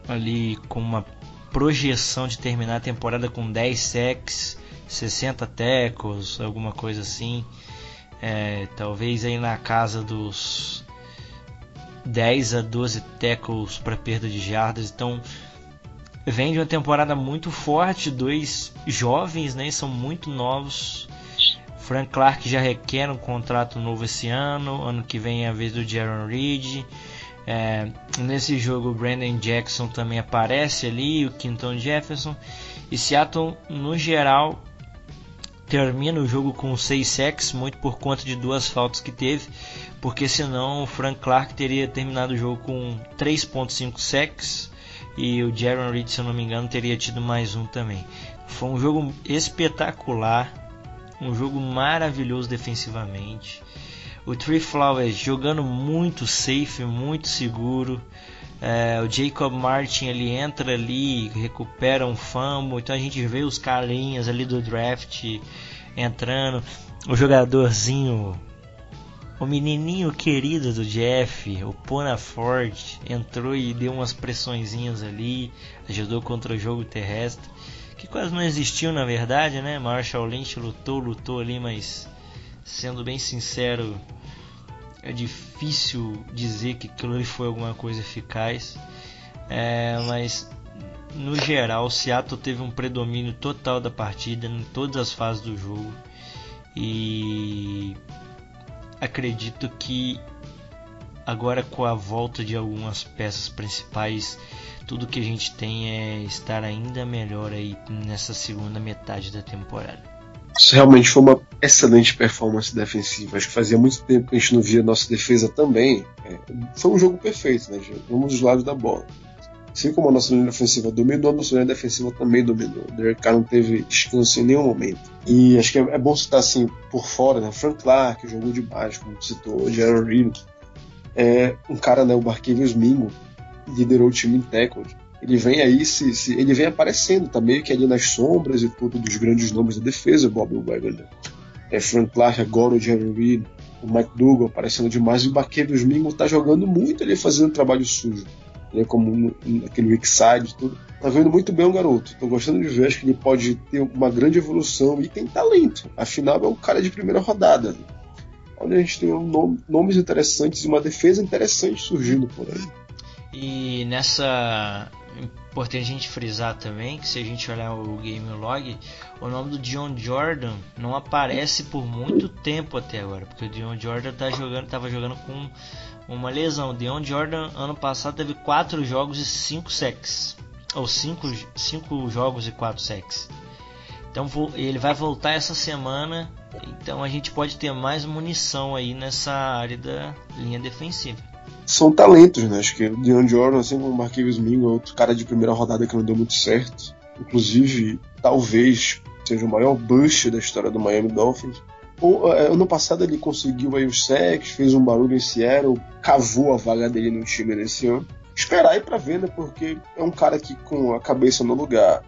ali com uma projeção de terminar a temporada com 10 sacks 60 tecos, alguma coisa assim. É, talvez aí na casa dos 10 a 12 tecos para perda de jardas. Então vem de uma temporada muito forte, dois jovens, né, são muito novos. Frank Clark já requer um contrato novo esse ano, ano que vem é a vez do Jaron Reed. É, nesse jogo o Brandon Jackson também aparece ali, o Quinton Jefferson. E Seattle no geral termina o jogo com 6 sacks, muito por conta de duas faltas que teve, porque senão o Frank Clark teria terminado o jogo com 3.5 sacks e o Jaron Reed, se eu não me engano, teria tido mais um também. Foi um jogo espetacular, um jogo maravilhoso defensivamente. O Tree Flowers jogando muito safe, muito seguro. É, o Jacob Martin ele entra ali, recupera um fumble, então a gente vê os carinhas ali do draft entrando, o jogadorzinho, o menininho querido do Jeff, o Pona Ford, entrou e deu umas pressõezinhas ali, ajudou contra o jogo terrestre, que quase não existiu na verdade, né? Marshall Lynch lutou, lutou ali, mas sendo bem sincero, é difícil dizer que aquilo ali foi alguma coisa eficaz. É, mas no geral, o Seattle teve um predomínio total da partida em todas as fases do jogo. E acredito que agora com a volta de algumas peças principais, tudo que a gente tem é estar ainda melhor aí nessa segunda metade da temporada. Isso realmente foi uma excelente performance defensiva. Acho que fazia muito tempo que a gente não via nossa defesa também. É, foi um jogo perfeito, né? Vamos dos lados da bola. Assim como a nossa linha ofensiva dominou, a nossa linha defensiva também dominou. O Derek Carr não teve descanso em nenhum momento. E acho que é, é bom citar assim por fora, né? Frank Clark jogou demais, como citou, Jaron Reed. É, um cara, né, o Barquevius Mingo, liderou o time em tackle ele vem aí se, se, ele vem aparecendo, tá meio que ali nas sombras e tudo dos grandes nomes da defesa, Bob Wagner. É Frank Clark, agora o Jerry Reed, o Mike Dougal aparecendo demais, e o Baqueiros Mingo tá jogando muito ali fazendo trabalho sujo. Ele é como aquele weak side tudo. Tá vendo muito bem o garoto. Tô gostando de ver, acho que ele pode ter uma grande evolução e tem talento. Afinal, é um cara de primeira rodada. Olha, a gente tem um nome, nomes interessantes e uma defesa interessante surgindo por aí. E nessa importante a gente frisar também que se a gente olhar o game log, o nome do Dion Jordan não aparece por muito tempo até agora, porque o Dion Jordan tá jogando, tava jogando com uma lesão. O Dion Jordan ano passado teve 4 jogos e 5 sacks, ou 5 cinco, jogos e 4 sacks. Então ele vai voltar essa semana, então a gente pode ter mais munição aí nessa área da linha defensiva. São talentos, né? Acho que o Deon Jordan, assim como o Marquinhos Mingo, é outro cara de primeira rodada que não deu muito certo. Inclusive, talvez seja o maior bust da história do Miami Dolphins. O, é, ano passado ele conseguiu aí os sacks, fez um barulho em Seattle, cavou a vaga dele no time nesse ano. Esperar aí para ver, né? Porque é um cara que com a cabeça no lugar,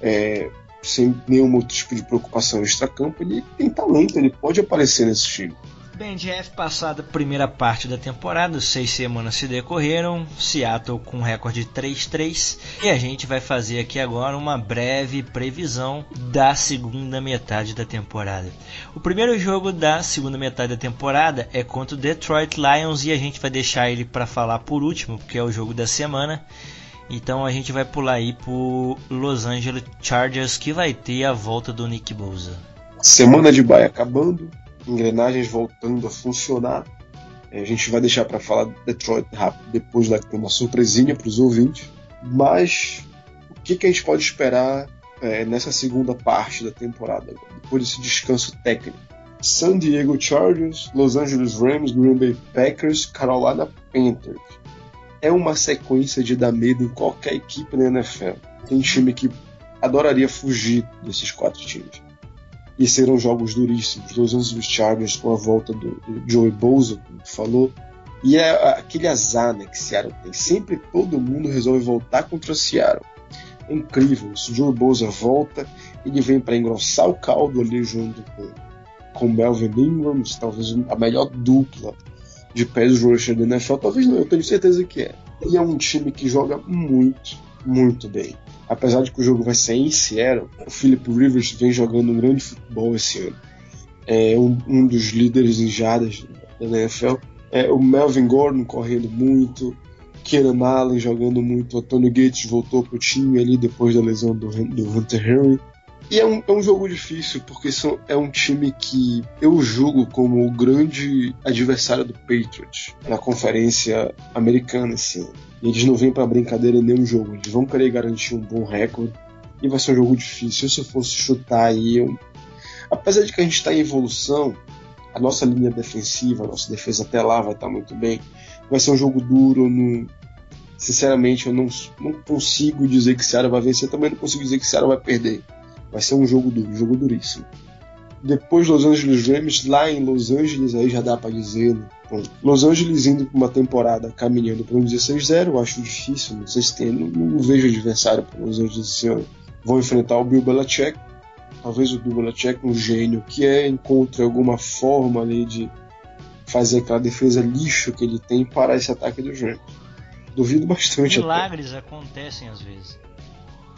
é, sem nenhum outro tipo de preocupação extra-campo, ele tem talento, ele pode aparecer nesse time. Bem, Jeff, passada a primeira parte da temporada, seis semanas se decorreram, Seattle com recorde 3-3 e a gente vai fazer aqui agora uma breve previsão da segunda metade da temporada. O primeiro jogo da segunda metade da temporada é contra o Detroit Lions e a gente vai deixar ele para falar por último, porque é o jogo da semana. Então a gente vai pular aí pro Los Angeles Chargers que vai ter a volta do Nick Bosa. Semana de baia acabando, engrenagens voltando a funcionar. É, a gente vai deixar para falar Detroit rápido depois da uma surpresinha para os ouvintes. Mas o que, que a gente pode esperar é, nessa segunda parte da temporada, depois desse descanso técnico? San Diego Chargers, Los Angeles Rams, Green Bay Packers, Carolina Panthers. É uma sequência de dar medo em qualquer equipe na NFL. Tem time que adoraria fugir desses quatro times e serão jogos duríssimos. Los Angeles Chargers com a volta do, do Joey Bosa, como tu falou. E é aquele azar né, que Seattle tem. Sempre todo mundo resolve voltar contra Seattle. É incrível. Se o Joey Bosa volta, ele vem para engrossar o caldo ali junto com, com Melvin Ingram, talvez a melhor dupla de pés rusher da NFL. Talvez não, eu tenho certeza que é. E é um time que joga muito, muito bem apesar de que o jogo vai ser em Seattle, o Philip Rivers vem jogando um grande futebol esse ano. É um, um dos líderes em jardas da NFL. É, o Melvin Gordon correndo muito, Keenan Allen jogando muito, o Tony Gates voltou pro time ali depois da lesão do, do Hunter Henry. E é um, é um jogo difícil, porque são, é um time que eu julgo como o grande adversário do Patriots na conferência americana ano. E eles não vêm para brincadeira em nenhum jogo, eles vão querer garantir um bom recorde. E vai ser um jogo difícil. Se eu fosse chutar aí, eu... apesar de que a gente está em evolução, a nossa linha defensiva, a nossa defesa até lá vai estar tá muito bem. Vai ser um jogo duro. No... Sinceramente, eu não, não consigo dizer que Seattle vai vencer, também não consigo dizer que Seattle vai perder. Vai ser um jogo duro, um jogo duríssimo. Depois Los Angeles Rams, lá em Los Angeles, aí já dá para dizer. Né? Los Angeles indo para uma temporada caminhando para um 16-0, eu acho difícil. Não sei se tem, não, não vejo adversário para Los Angeles esse ano. Vão enfrentar o Bill Belichick. Talvez o Bill Belichick, um gênio que é, encontre alguma forma ali de fazer aquela defesa lixo que ele tem parar esse ataque dos Rams. Duvido bastante. Milagres até. acontecem às vezes.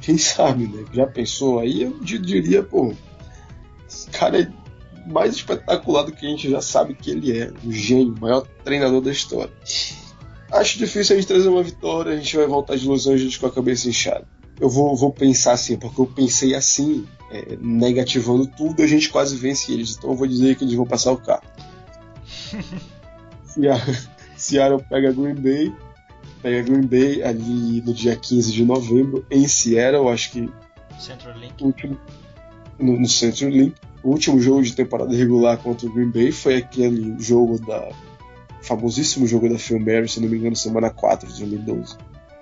Quem sabe, né? Já pensou? Aí eu diria, pô, esse cara é mais espetacular do que a gente já sabe que ele é. Um gênio, o maior treinador da história. Acho difícil a gente trazer uma vitória, a gente vai voltar de Los Angeles com a cabeça inchada. Eu vou, vou pensar assim, porque eu pensei assim, é, negativando tudo, a gente quase vence eles. Então eu vou dizer que eles vão passar o carro. Seattle pega Green Bay, pega Green Bay ali no dia 15 de novembro, em Seattle, acho que. Central Link. Último, no, no Central Link. O último jogo de temporada regular contra o Green Bay foi aquele jogo da. famosíssimo jogo da Phil Mary, se não me engano, semana 4 de 2012.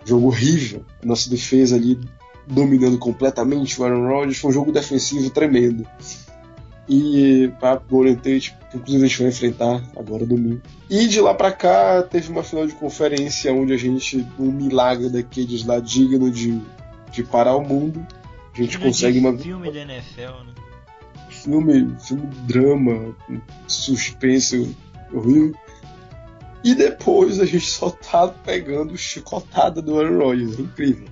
Jogo horrível. Nossa defesa ali dominando completamente o Aaron Rodgers. Foi um jogo defensivo tremendo. E para Golden Tate, que inclusive a gente vai enfrentar agora domingo. E de lá para cá teve uma final de conferência onde a gente, um milagre daqueles lá digno de, de parar o mundo, a gente Filme consegue uma filme da NFL, né? filme, filme drama, suspense horrível. E depois a gente só tá pegando chicotada do Aaron Rodgers, é incrível.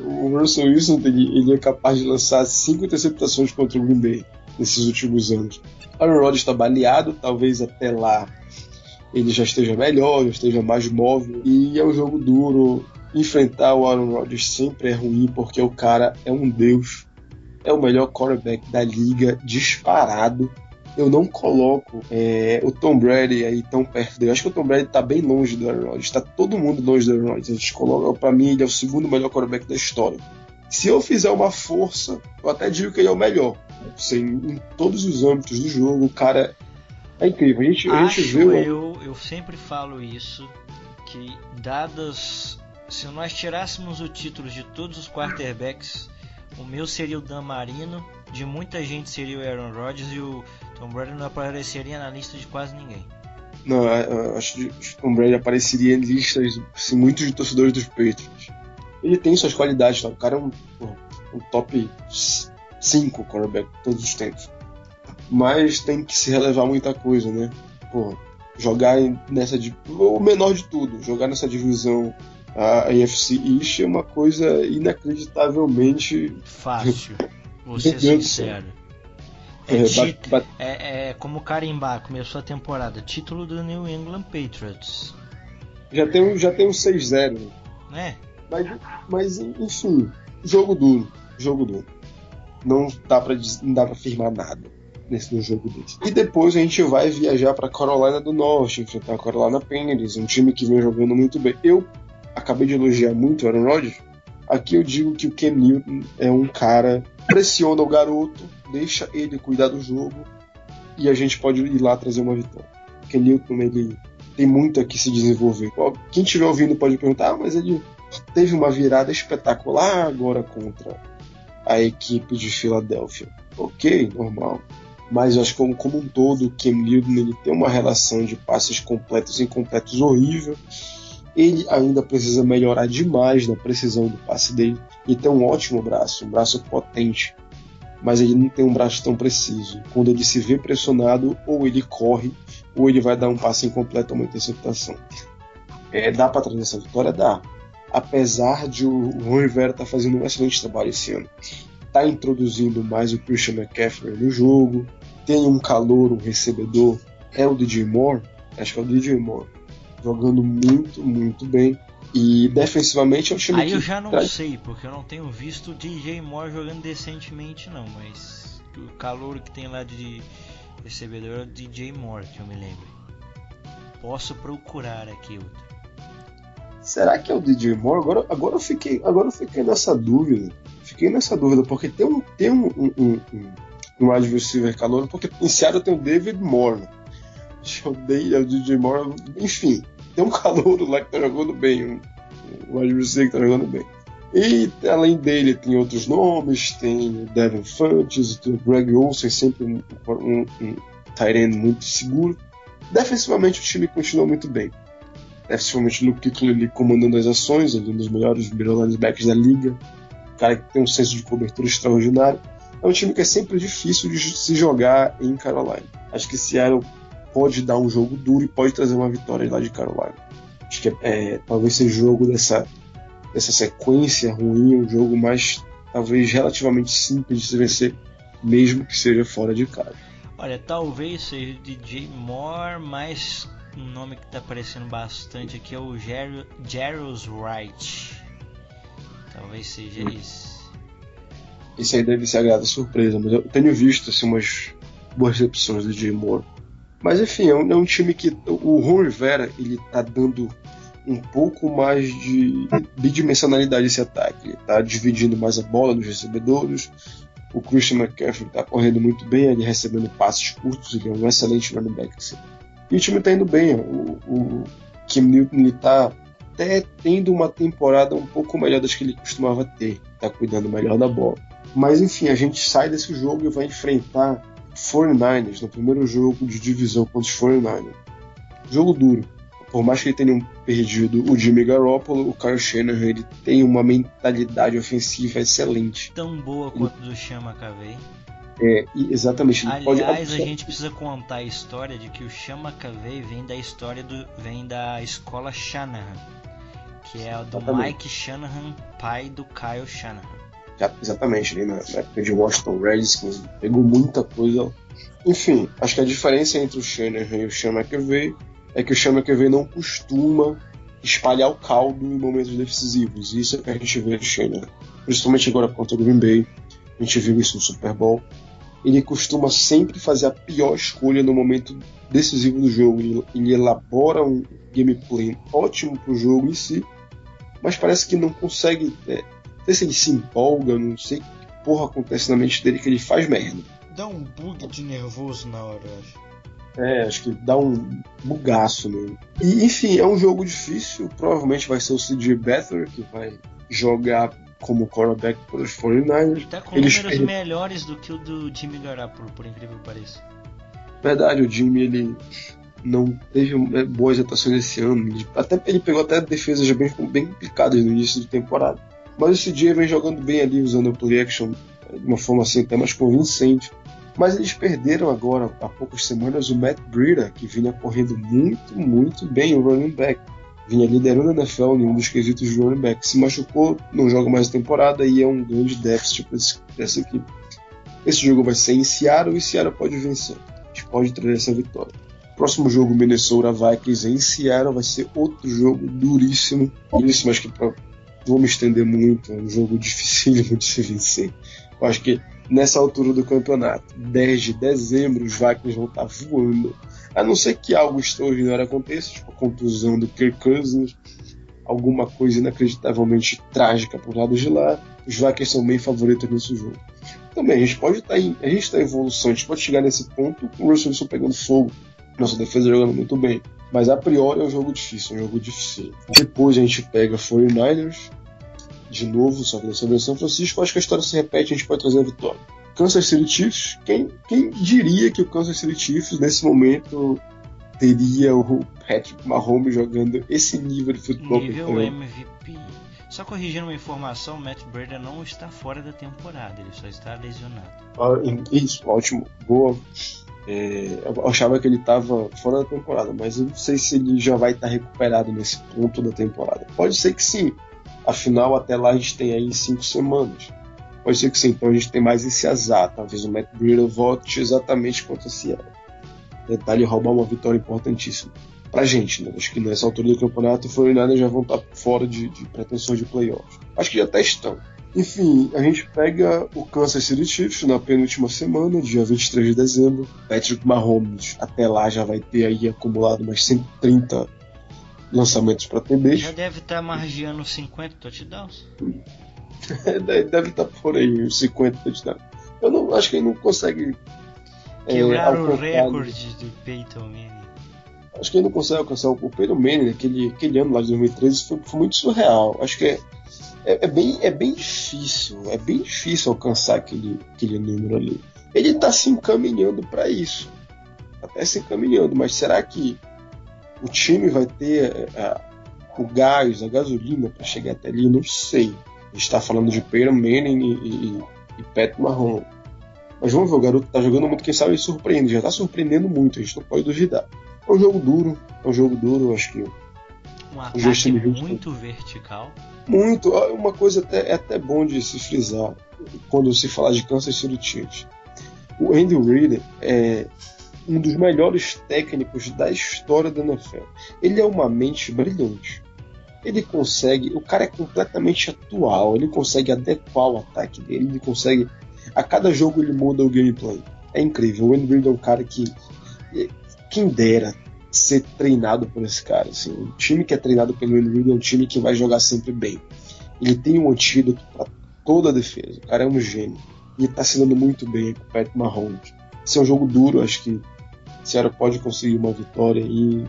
O Russell Wilson ele, ele é capaz de lançar cinco interceptações contra o Green Bay nesses últimos anos. Aaron Rodgers está baleado, talvez até lá ele já esteja melhor, já esteja mais móvel. E é um jogo duro. Enfrentar o Aaron Rodgers sempre é ruim porque o cara é um deus. É o melhor quarterback da liga, disparado. Eu não coloco é, o Tom Brady aí tão perto dele. Eu acho que o Tom Brady tá bem longe do Aaron Rodgers. Tá todo mundo longe do Aaron Rodgers. A gente coloca, pra mim, ele é o segundo melhor quarterback da história. Se eu fizer uma força, eu até digo que ele é o melhor. Assim, em todos os âmbitos do jogo, o cara É incrível. A gente, a gente Acho vê. o- eu, eu sempre falo isso, que dadas. Se nós tirássemos o título de todos os quarterbacks, o meu seria o Dan Marino, de muita gente seria o Aaron Rodgers e o Tom Brady não apareceria na lista de quase ninguém. Não, acho que o Tom Brady apareceria em listas, assim, muitos de torcedores dos Patriots. Ele tem suas qualidades, tá? O cara é um, um top 5 quarterback de todos os tempos. Mas tem que se relevar muita coisa, né? Porra, jogar nessa. O menor de tudo, jogar nessa divisão a AFC East é uma coisa inacreditavelmente. Fácil, vou ser sincero. É, É, bat- é, é como carimbar, começou a temporada, título do New England Patriots, já tem já tem um 6-0, né? Mas, mas enfim, jogo duro, jogo duro. Não dá diz- não dá para afirmar nada nesse jogo desse. E depois a gente vai viajar para Carolina do Norte, enfrentar a Carolina Panthers, um time que vem jogando muito bem. Eu acabei de elogiar muito o Aaron Rodgers. Aqui eu digo que o Cam Newton é um cara pressiona o garoto, deixa ele cuidar do jogo e a gente pode ir lá trazer uma vitória. O Cam Newton ele tem muito aqui se desenvolver. Quem estiver ouvindo pode perguntar, ah, mas ele teve uma virada espetacular agora contra a equipe de Filadélfia. Ok, normal. Mas eu acho que como, como um todo, o Cam Newton ele tem uma relação de passes completos e incompletos horrível. Ele ainda precisa melhorar demais na precisão do passe dele. E tem um ótimo braço, um braço potente. Mas ele não tem um braço tão preciso. Quando ele se vê pressionado, ou ele corre, ou ele vai dar um passe incompleto ou uma interceptação. É, dá para trazer essa vitória? Dá apesar de o Ron Rivera estar fazendo um excelente trabalho esse ano. Está introduzindo mais o Christian McCaffrey no jogo, tem um calor, um recebedor, é o DJ Moore, acho que é o DJ Moore, jogando muito, muito bem. E defensivamente é um time Aí que eu já não traz- sei, porque eu não tenho visto o DJ Moore jogando decentemente não, mas o calor que tem lá de recebedor é o DJ Moore, que eu me lembro. Posso procurar aqui outro. Será que é o DJ Moore? Agora, agora, eu, fiquei, agora eu fiquei nessa dúvida. Fiquei nessa dúvida, porque tem um, tem um, um, um, um, receiver calor, porque em Seattle tem o David Moore. né? Acho que é o DJ Moore. Enfim, tem um calor lá que tá jogando bem. Um, um receiver que tá jogando bem. E além dele tem outros nomes, tem o Devin Funches, o Greg Olsen, sempre um, um, um muito seguro. Defensivamente o time continua muito bem defensivamente Luke Kuechly ali comandando as ações, ele é um dos melhores linebackers da liga, um cara que tem um senso de cobertura extraordinário. É um time que é sempre difícil de se jogar em Carolina. Acho que Seattle pode dar um jogo duro e pode trazer uma vitória lá de Carolina. Acho que é, é, talvez seja o jogo dessa, dessa sequência ruim, um jogo mais talvez relativamente simples de se vencer, mesmo que seja fora de casa. Olha, talvez seja DJ Moore, mas um nome que tá aparecendo bastante aqui é o Jer Wright. Talvez seja isso. Esse aí deve ser a grata surpresa, mas eu tenho visto assim, umas boas recepções do Jay Moore. Mas enfim, é um, é um time que o Ron Rivera ele tá dando um pouco mais de bidimensionalidade esse ataque. Ele tá dividindo mais a bola dos recebedores. O Christian McCaffrey tá correndo muito bem, ele recebendo passes curtos, ele é um excelente running back. assim. E o time tá indo bem. O, o Kim Newton ele tá até tendo uma temporada um pouco melhor das que ele costumava ter. Tá cuidando melhor da bola. Mas enfim, a gente sai desse jogo e vai enfrentar 49ers no primeiro jogo de divisão contra os 49ers. Jogo duro. Por mais que ele tenha perdido o Jimmy Garoppolo, o Kyle Shanahan ele tem uma mentalidade ofensiva excelente. Tão boa quanto do Chama Cavei. É, exatamente, ele pode Aliás, a gente precisa contar a história de que o Chama Cavei vem da história do vem da escola Shanahan, que é a do Exatamente. Mike Shanahan, pai do Kyle Shanahan. Já- exatamente, ali na, na época de Washington Redskins, pegou muita coisa. Enfim, acho que a diferença entre o Shanahan e o Sean McVay é que o Sean McVay não costuma espalhar o caldo em momentos decisivos. Isso é o que a gente vê no Shanahan. Principalmente agora contra o Green Bay, a gente viu isso no Super Bowl. Ele costuma sempre fazer a pior escolha no momento decisivo do jogo. Ele, ele elabora um gameplay ótimo pro jogo em si, mas parece que não consegue é, não sei se ele se empolga, não sei que porra acontece na mente dele que ele faz merda. Dá um bug de nervoso na hora, eu acho. É, acho que dá um bugaço mesmo. E, enfim, é um jogo difícil. Provavelmente vai ser o CJ Beathard que vai jogar como quarterback para os 49ers. Tá com Eles números per- melhores do que o do Jimmy Garoppolo, por incrível que pareça. Verdade, o Jimmy ele não teve é, boas atuações esse ano. Ele, até, ele pegou até defesas bem, bem complicadas no início de temporada. Mas esse dia vem jogando bem ali, usando o play action é, de uma forma assim até mais convincente. Mas eles perderam agora, há poucas semanas, o Matt Breida, que vinha correndo muito, muito bem o running back. Vinha liderando a NFL em um dos quesitos de running back. Se machucou, não joga mais a temporada e é um grande déficit para essa equipe. Esse jogo vai ser em Seattle e Seattle pode vencer. A gente pode trazer essa vitória. Próximo jogo, Minnesota Vikings em Seattle, vai ser outro jogo duríssimo. Duríssimo, acho que pra, vou me estender muito, é um jogo dificílimo de se vencer. Eu acho que nessa altura do campeonato, 10 de dezembro, os Vikings vão estar voando. A não ser que algo extraordinário aconteça, tipo a contusão do Kirk Cousins, alguma coisa inacreditavelmente trágica por lado de lá, os Vikings são bem favoritos nesse jogo. Também, a gente pode estar em, a gente tá em evolução, a gente pode chegar nesse ponto com o Russell Wilson pegando fogo, nossa defesa jogando muito bem. Mas a priori é um jogo difícil, é um jogo difícil. Depois a gente pega 49ers, de novo, só que dessa vez São Francisco, acho que a história se repete, a gente pode trazer a vitória. Kansas City Chiefs, quem, quem diria que o Kansas City Chiefs nesse momento teria o Patrick Mahomes jogando esse nível de futebol Nível tem? MVP. Só corrigindo uma informação, Matt Breida não está fora da temporada, ele só está lesionado. Ah, Isso, ótimo, boa. É, eu achava que ele estava fora da temporada, mas eu não sei se ele já vai estar recuperado nesse ponto da temporada. Pode ser que sim. Afinal, até lá a gente tem aí cinco semanas. Pode ser que sim, então a gente tem mais esse azar. Talvez o Matt Breida volte exatamente contra Seattle. Tentar lhe roubar uma vitória importantíssima. Pra gente, né? Acho que nessa altura do campeonato, o 49 já vão estar fora de, de pretensões de playoffs. Acho que já até estão. Enfim, a gente pega o Kansas City Chiefs na penúltima semana, dia 23 de dezembro. Patrick Mahomes até lá já vai ter aí acumulado umas 130 lançamentos para TBs. Já deve estar margeando 50 touchdowns. Deve estar por aí, uns 50 touchdowns. Eu não, acho que ele não consegue. é, Quebrar o alcançar- recorde do Peyton Manning. Acho que ele não consegue alcançar o Pedro Manning, aquele, aquele ano lá de 2013, foi, foi muito surreal. Acho que é, é, é bem, é bem difícil, é bem difícil alcançar aquele, aquele número ali. Ele está se encaminhando para isso, até se encaminhando, mas será que o time vai ter é, o gás, a gasolina para chegar até ali? Não sei. A gente está falando de Peyton Manning e, e, e Pat Mahomes. Mas vamos ver, o garoto tá jogando muito, quem sabe ele surpreende, já tá surpreendendo muito, a gente não pode duvidar. É um jogo duro, é um jogo duro, acho que Um Justin ataque Houston. muito vertical. muito. Uma coisa até, é até bom de se frisar quando se fala de Kansas City Chiefs. O Andy Reid é um dos melhores técnicos da história da NFL. Ele é uma mente brilhante. Ele consegue, o cara é completamente atual, ele consegue adequar o ataque dele, ele consegue. A cada jogo ele muda o gameplay. É incrível. O Reid é um cara que. Quem dera ser treinado por esse cara. Assim. O time que é treinado pelo Reid é um time que vai jogar sempre bem. Ele tem um antídoto para toda a defesa. O cara é um gênio. E tá se dando muito bem com o Pat Mahomes. Esse é um jogo duro, acho que Ceará pode conseguir uma vitória e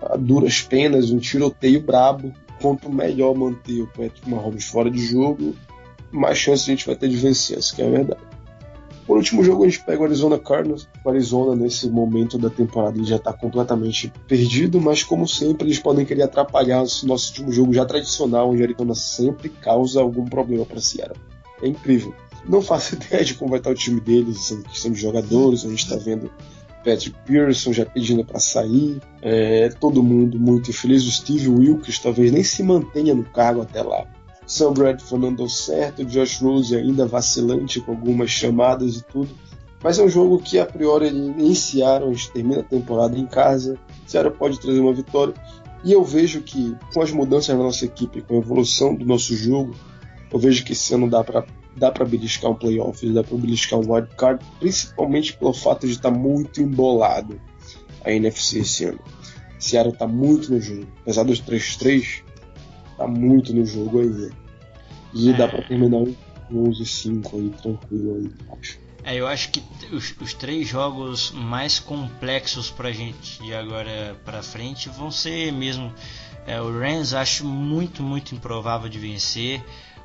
a duras penas, um tiroteio brabo. Quanto melhor manter o Patrick Mahomes fora de jogo, mais chance a gente vai ter de vencer, essa que é a verdade. Por último jogo, a gente pega o Arizona Cardinals. O Arizona, nesse momento da temporada, ele já está completamente perdido, mas como sempre, eles podem querer atrapalhar o nosso último jogo já tradicional, onde a Arizona sempre causa algum problema para Seattle. É incrível. Não faço ideia de como vai estar o time deles, em questão de jogadores, a gente está vendo Patrick Pearson já pedindo para sair, é, todo mundo muito infeliz. O Steve Wilkes talvez nem se mantenha no cargo até lá. Sam Bradford não deu certo, Josh Rose ainda vacilante com algumas chamadas e tudo. Mas é um jogo que a priori iniciaram, a gente termina a temporada em casa, Seattle pode trazer uma vitória. E eu vejo que com as mudanças na nossa equipe, com a evolução do nosso jogo, eu vejo que esse ano dá para dá para beliscar um playoff, dá para beliscar um wild card, principalmente pelo fato de estar muito embolado a NFC esse ano. Seattle está muito no jogo, apesar dos 3-3, tá muito no jogo ainda. E É. dá para terminar um 11-5 aí, tranquilo aí, acho. É, eu acho que os, os três jogos mais complexos pra gente de agora pra frente vão ser mesmo. É, o Rams acho muito, muito improvável de vencer.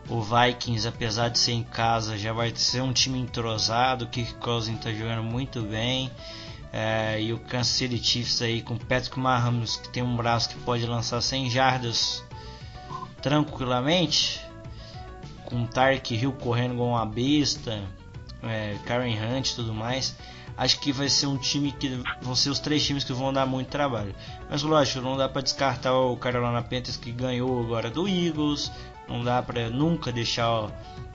O Vikings, apesar de ser em casa, já vai ser um time entrosado. O Kirk Cousins está jogando muito bem. É, e o Kansas City Chiefs aí com Patrick Mahomes, que tem um braço que pode lançar 100 jardas tranquilamente. Com Tark Hill correndo com uma besta. É, Karen Hunt e tudo mais. Acho que vai ser um time que vão ser os três times que vão dar muito trabalho. Mas lógico, não dá para descartar o Carolina Panthers que ganhou agora do Eagles, não dá para nunca deixar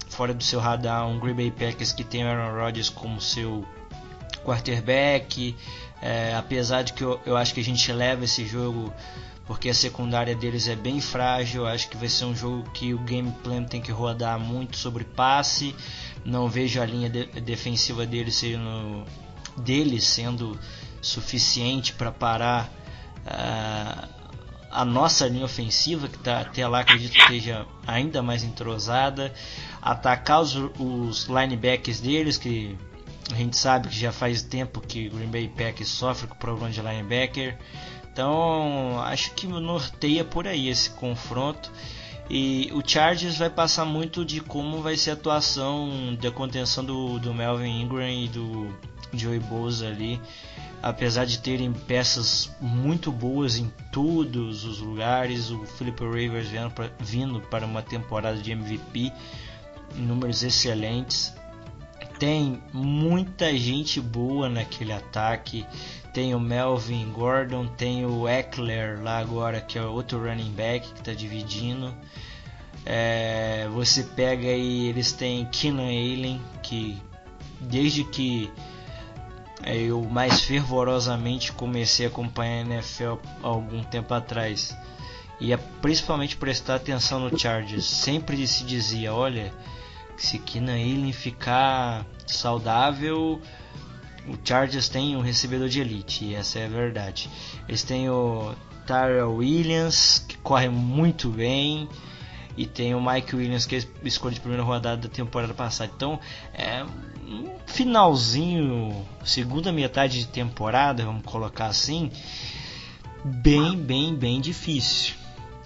fora do seu radar um Green Bay Packers que tem Aaron Rodgers como seu quarterback. É, apesar de que eu, eu acho que a gente leva esse jogo porque a secundária deles é bem frágil. Acho que vai ser um jogo que o game plan tem que rodar muito sobre passe. Não vejo a linha de, defensiva deles sendo, deles sendo suficiente para parar uh, a nossa linha ofensiva, que tá, até lá acredito que esteja ainda mais entrosada, atacar os, os linebackers deles, que a gente sabe que já faz tempo que o Green Bay Packers sofre com problema de linebacker. Então acho que norteia por aí esse confronto. E o Chargers vai passar muito de como vai ser a atuação da contenção do, do Melvin Ingram e do Joey Bosa ali apesar de terem peças muito boas em todos os lugares, o Philip Rivers vindo, para uma temporada de MVP, números excelentes. Tem muita gente boa naquele ataque. Tem o Melvin Gordon, tem o Eckler lá agora, que é outro running back que está dividindo. É, você pega aí, eles têm Keenan Allen, que desde que eu mais fervorosamente comecei a acompanhar a NFL algum tempo atrás. E é principalmente prestar atenção no Chargers. Sempre se dizia, olha, se Keenan Allen ficar saudável, o Chargers tem um recebedor de elite, e essa é a verdade. Eles têm o Tyrell Williams, que corre muito bem, e tem o Mike Williams, que é escolha de primeira rodada da temporada passada. Então, é finalzinho, segunda metade de temporada, vamos colocar assim, bem, bem, bem difícil.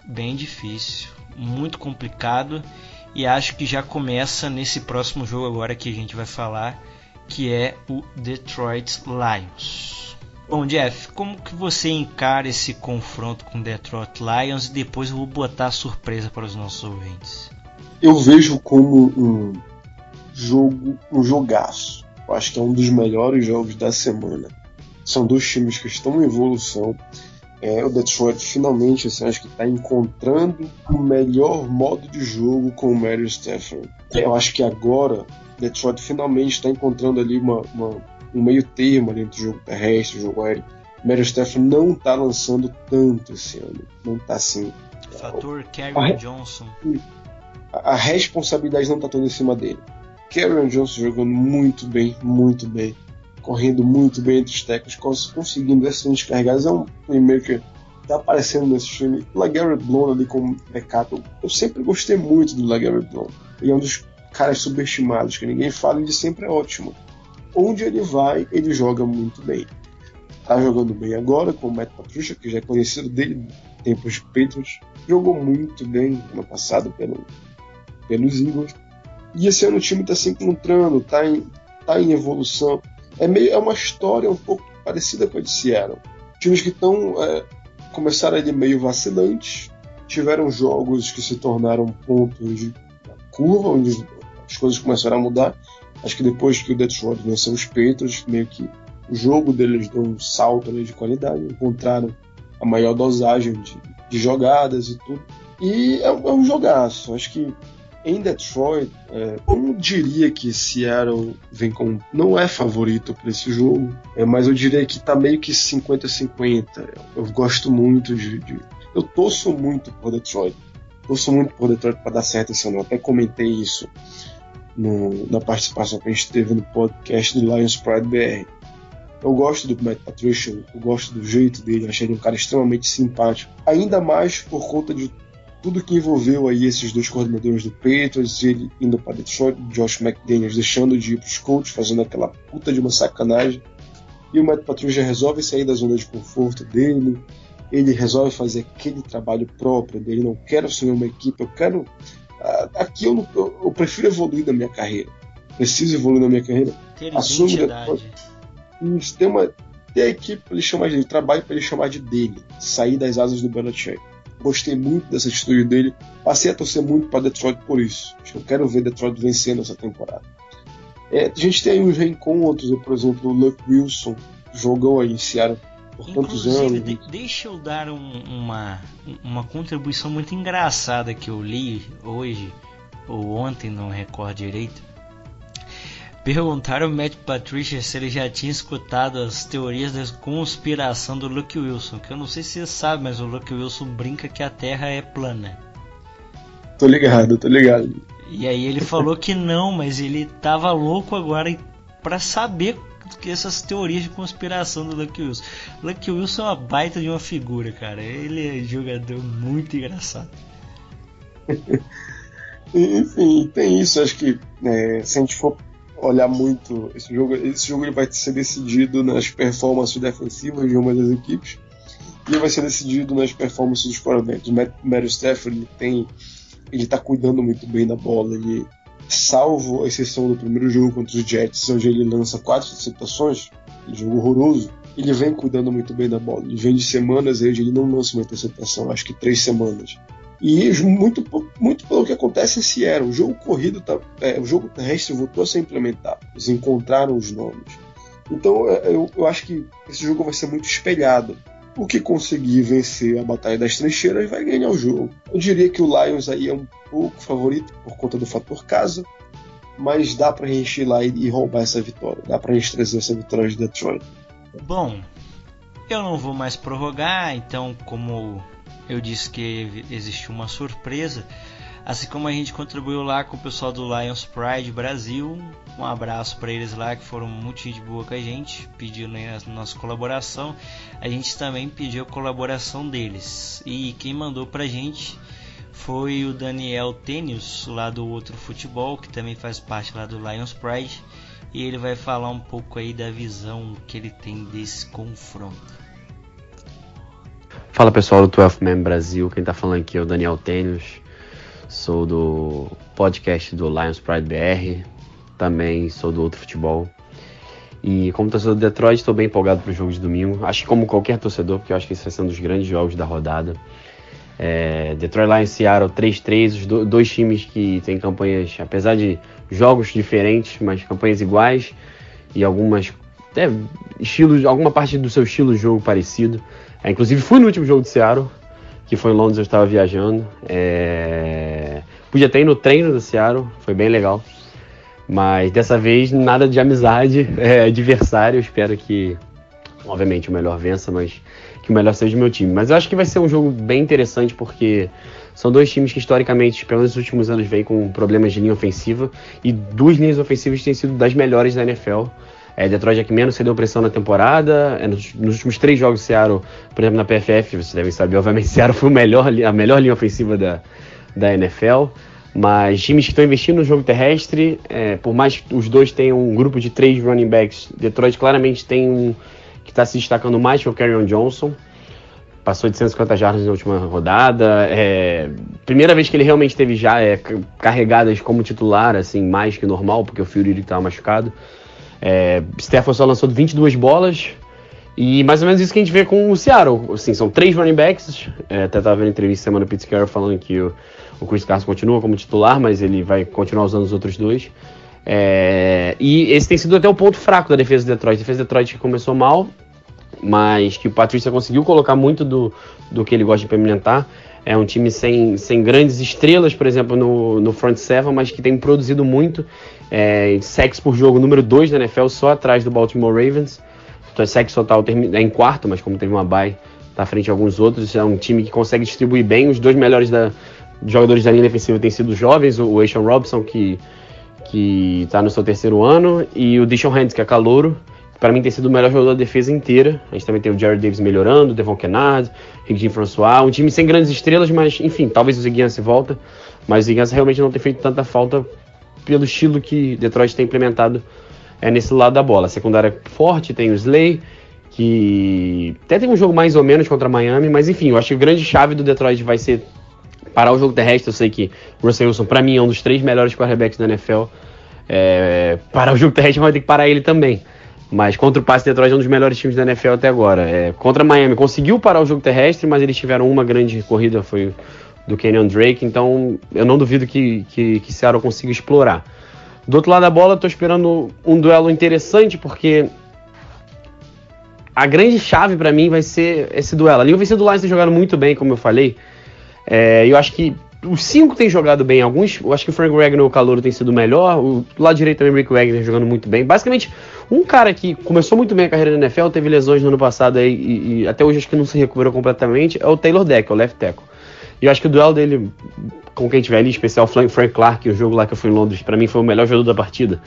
Bem difícil, muito complicado e acho que já começa nesse próximo jogo agora que a gente vai falar, que é o Detroit Lions. Bom, Jeff, como que você encara esse confronto com o Detroit Lions e depois eu vou botar a surpresa para os nossos ouvintes? Eu vejo como um jogo, um jogaço. Eu acho que é um dos melhores jogos da semana. São dois times que estão em evolução. É, o Detroit finalmente assim, acho que está encontrando o melhor modo de jogo com o Mario Stafford. Eu acho que agora Detroit finalmente está encontrando ali uma, uma, um meio termo ali entre o jogo terrestre e o jogo aéreo. Mario Stafford não está lançando tanto esse ano. Não está assim. Fator Kevin Johnson. A, a responsabilidade não está toda em cima dele. Karen Johnson jogando muito bem, muito bem, correndo muito bem entre os técnicos, conseguindo excelentes carregadas. É um playmaker que está aparecendo nesse filme. LaGarrett Blount ali como backup. Eu, eu sempre gostei muito do LaGarrett Blount. Ele é um dos caras subestimados, que ninguém fala ele sempre é ótimo. Onde ele vai, ele joga muito bem. Tá jogando bem agora com o Matt Patricia, que já é conhecido dele tempos de Patriots. Jogou muito bem no passado pelo, pelos Eagles. E esse ano o time está se encontrando, está em, tá em evolução. É, meio, é uma história um pouco parecida com a de Seattle. Times que estão é, começaram ali meio vacilantes, tiveram jogos que se tornaram pontos de curva, onde as coisas começaram a mudar. Acho que depois que o Detroit venceu os Patriots, meio que o jogo deles deu um salto ali de qualidade, encontraram a maior dosagem de, de jogadas e tudo. E é, é um jogaço. Acho que em Detroit, é, eu diria que Seattle vem com. não é favorito para esse jogo, é, mas eu diria que tá meio que 50-50. Eu gosto muito de, de, Eu torço muito por Detroit. Torço muito por Detroit para dar certo esse ano. Eu até comentei isso no, na participação que a gente teve no podcast do Lions Pride BR. Eu gosto do Matt Patricia, eu gosto do jeito dele, achei ele um cara extremamente simpático. Ainda mais por conta de tudo que envolveu aí esses dois coordenadores do Patriots, ele indo para Detroit, Josh McDaniels deixando de ir para os Colts, fazendo aquela puta de uma sacanagem. E o Matt Patricia resolve sair da zona de conforto dele, ele resolve fazer aquele trabalho próprio dele, não quero assumir uma equipe, eu quero. Aqui eu, eu, eu prefiro evoluir na minha carreira. Preciso evoluir na minha carreira. Ter Assume depois. Tem, uma, tem a equipe para ele chamar de trabalho para ele chamar de dele, sair das asas do Belichick. Gostei muito dessa atitude dele. Passei a torcer muito para Detroit por isso. Acho que eu quero ver Detroit vencendo essa temporada. É, a gente tem aí uns reencontros, por exemplo, o Luke Wilson jogou aí em Seattle por tantos Inclusive, anos. de- deixa eu dar um- uma, uma contribuição muito engraçada que eu li hoje, ou ontem, não recordo direito. Perguntaram ao Matt Patricia se ele já tinha escutado as teorias da conspiração do Luke Wilson. Que eu não sei se você sabe, mas o Luke Wilson brinca que a Terra é plana. Tô ligado, tô ligado. E aí ele falou que não, mas ele tava louco agora para saber que essas teorias de conspiração do Luke Wilson. Luke Wilson é uma baita de uma figura, cara. Ele é um jogador muito engraçado. Enfim, tem isso. Acho que é, se a gente for olhar muito esse jogo, esse jogo ele vai ser decidido nas performances defensivas de uma das equipes e vai ser decidido nas performances dos quarterbacks. O Matt- Matthew Stafford ele tem, ele tá cuidando muito bem da bola. Ele, salvo a exceção do primeiro jogo contra os Jets, onde ele lança quatro interceptações, um jogo horroroso. Ele vem cuidando muito bem da bola. Ele vem de semanas onde ele não lança uma interceptação, acho que três semanas. E muito, muito pelo que acontece em Seattle. O jogo corrido, tá, é, o jogo terrestre voltou a ser implementado. Eles encontraram os nomes. Então é, eu, eu acho que esse jogo vai ser muito espelhado. O que conseguir vencer a Batalha das Trincheiras vai ganhar o jogo. Eu diria que o Lions aí é um pouco favorito por conta do fator casa, mas dá pra gente ir lá e, e roubar essa vitória. Dá pra gente trazer essa vitória de Detroit. Bom, eu não vou mais prorrogar, então como eu disse que existiu uma surpresa, assim como a gente contribuiu lá com o pessoal do Lions Pride Brasil, um abraço para eles lá que foram muito gente boa com a gente, pedindo a nossa colaboração, a gente também pediu a colaboração deles. E quem mandou pra gente foi o Daniel Tênios, lá do Outro Futebol, que também faz parte lá do Lions Pride, e ele vai falar um pouco aí da visão que ele tem desse confronto. Fala pessoal do 12 Man Brasil, quem tá falando aqui é o Daniel Tênios, sou do podcast do Lions Pride BR, também sou do Outro Futebol. E como torcedor do Detroit, estou bem empolgado para o jogo de domingo. Acho que como qualquer torcedor, porque eu acho que esse vai ser um dos grandes jogos da rodada. É, Detroit Lions Seattle 3-3, os do, dois times que têm campanhas, apesar de jogos diferentes, mas campanhas iguais e algumas até estilos, alguma parte do seu estilo de jogo parecido. É, inclusive fui no último jogo de Seattle, que foi em Londres, eu estava viajando. É, podia ter ido no treino do Seattle, foi bem legal. Mas dessa vez nada de amizade, é adversário. Espero que, obviamente, o melhor vença, mas que o melhor seja o meu time. Mas eu acho que vai ser um jogo bem interessante porque são dois times que historicamente, pelo menos nos últimos anos, vêm com problemas de linha ofensiva e duas linhas ofensivas têm sido das melhores da NFL. É, Detroit é que menos cedeu pressão na temporada. É, nos, nos, últimos três jogos do Seattle, por exemplo, na PFF, vocês devem saber, obviamente, Seattle foi melhor, a melhor linha ofensiva da, da NFL. Mas times que estão investindo no jogo terrestre, é, por mais que os dois tenham um grupo de três running backs, Detroit claramente tem um que está se destacando mais que o Carrion Johnson. Passou de 150 jardas na última rodada. É, primeira vez que ele realmente teve já é, carregadas como titular, assim, mais que normal, porque o Fury estava machucado. É, só lançou 22 bolas. E mais ou menos isso que a gente vê com o Seattle. Assim, são três running backs. É, até estava vendo entrevista semana Pete Carroll falando que o, o Chris Carson continua como titular, mas ele vai continuar usando os outros dois. É, e esse tem sido até o ponto fraco da defesa do Detroit. A defesa do Detroit que começou mal, mas que o Patrícia conseguiu colocar muito do, do que ele gosta de implementar. É um time sem, sem grandes estrelas, por exemplo, no, no front seven, mas que tem produzido muito. É, sacks por jogo, número 2 da NFL, só atrás do Baltimore Ravens. Então, sacks total é em quarto, mas como teve uma bye, tá à frente de alguns outros. É um time que consegue distribuir bem. Os dois melhores da, jogadores da linha defensiva têm sido jovens, o Ashon Robson, que que está no seu terceiro ano, e o Dishon Hands, que é calouro, para mim tem sido o melhor jogador da defesa inteira. A gente também tem o Jared Davis melhorando, o Devon Kennard, Rick François, um time sem grandes estrelas, mas enfim, talvez o Ziguinha se volta, mas o Ziguinha realmente não tem feito tanta falta pelo estilo que Detroit tem implementado é, nesse lado da bola. A secundária é forte, tem o Slay, que até tem um jogo mais ou menos contra Miami, mas enfim, eu acho que a grande chave do Detroit vai ser parar o jogo terrestre. Eu sei que o Russell Wilson, para mim, é um dos três melhores quarterbacks da NFL. É, parar o jogo terrestre vai ter que parar ele também. Mas contra o passe Detroit é um dos melhores times da NFL até agora. É, contra Miami conseguiu parar o jogo terrestre, mas eles tiveram uma grande corrida, foi do Kenyon Drake. Então eu não duvido que, que, que Seattle consiga explorar. Do outro lado da bola, estou esperando um duelo interessante, porque a grande chave para mim vai ser esse duelo. Ali o vencedor do Lions jogado muito bem, como eu falei. É, eu acho que os cinco têm jogado bem. Alguns, eu acho que o Frank Wagner, o calor, tem sido melhor. O lado direito também, o Rick Wagner jogando muito bem. Basicamente, um cara que começou muito bem a carreira na NFL, teve lesões no ano passado aí, e, e, até hoje acho que não se recuperou completamente, é o Taylor Deck, o left tackle. E eu acho que o duelo dele, com quem tiver ali, especial Frank Clark, o jogo lá que eu fui em Londres, para mim foi o melhor jogador da partida.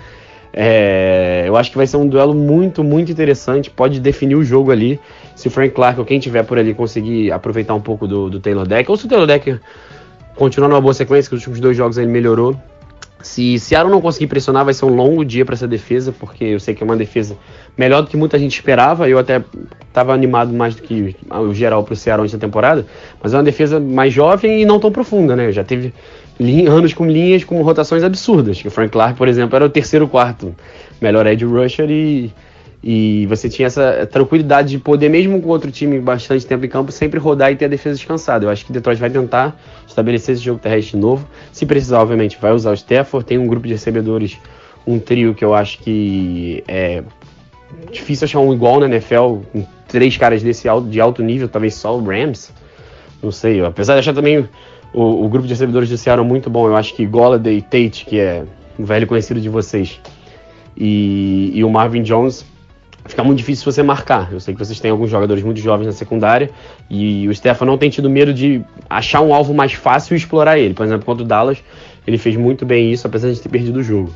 É, eu acho que vai ser um duelo muito, muito interessante. Pode definir o jogo ali. Se o Frank Clark ou quem tiver por ali conseguir aproveitar um pouco do, do Taylor Deck, ou se o Taylor Deck continuar numa boa sequência, que os últimos dois jogos ele melhorou. Se Seattle não conseguir pressionar, vai ser um longo dia para essa defesa, porque eu sei que é uma defesa melhor do que muita gente esperava. Eu até estava animado mais do que o geral para o Seattle nessa temporada, mas é uma defesa mais jovem e não tão profunda, né? Já teve anos com linhas com rotações absurdas. O Frank Clark, por exemplo, era o terceiro quarto melhor edge rusher e e você tinha essa tranquilidade de poder, mesmo com outro time bastante tempo em campo, sempre rodar e ter a defesa descansada. Eu acho que Detroit vai tentar estabelecer esse jogo terrestre novo. Se precisar, obviamente, vai usar o Stafford. Tem um grupo de recebedores, um trio que eu acho que é difícil achar um igual na NFL, com três caras desse alto, de alto nível, talvez só o Rams. Não sei, apesar de achar também o, o grupo de recebedores do Seattle muito bom, eu acho que Golladay e Tate, que é um velho conhecido de vocês, e, e o Marvin Jones fica muito difícil você marcar. Eu sei que vocês têm alguns jogadores muito jovens na secundária e o Stefan não tem tido medo de achar um alvo mais fácil e explorar ele. Por exemplo, contra o Dallas, ele fez muito bem isso, apesar de ter perdido o jogo.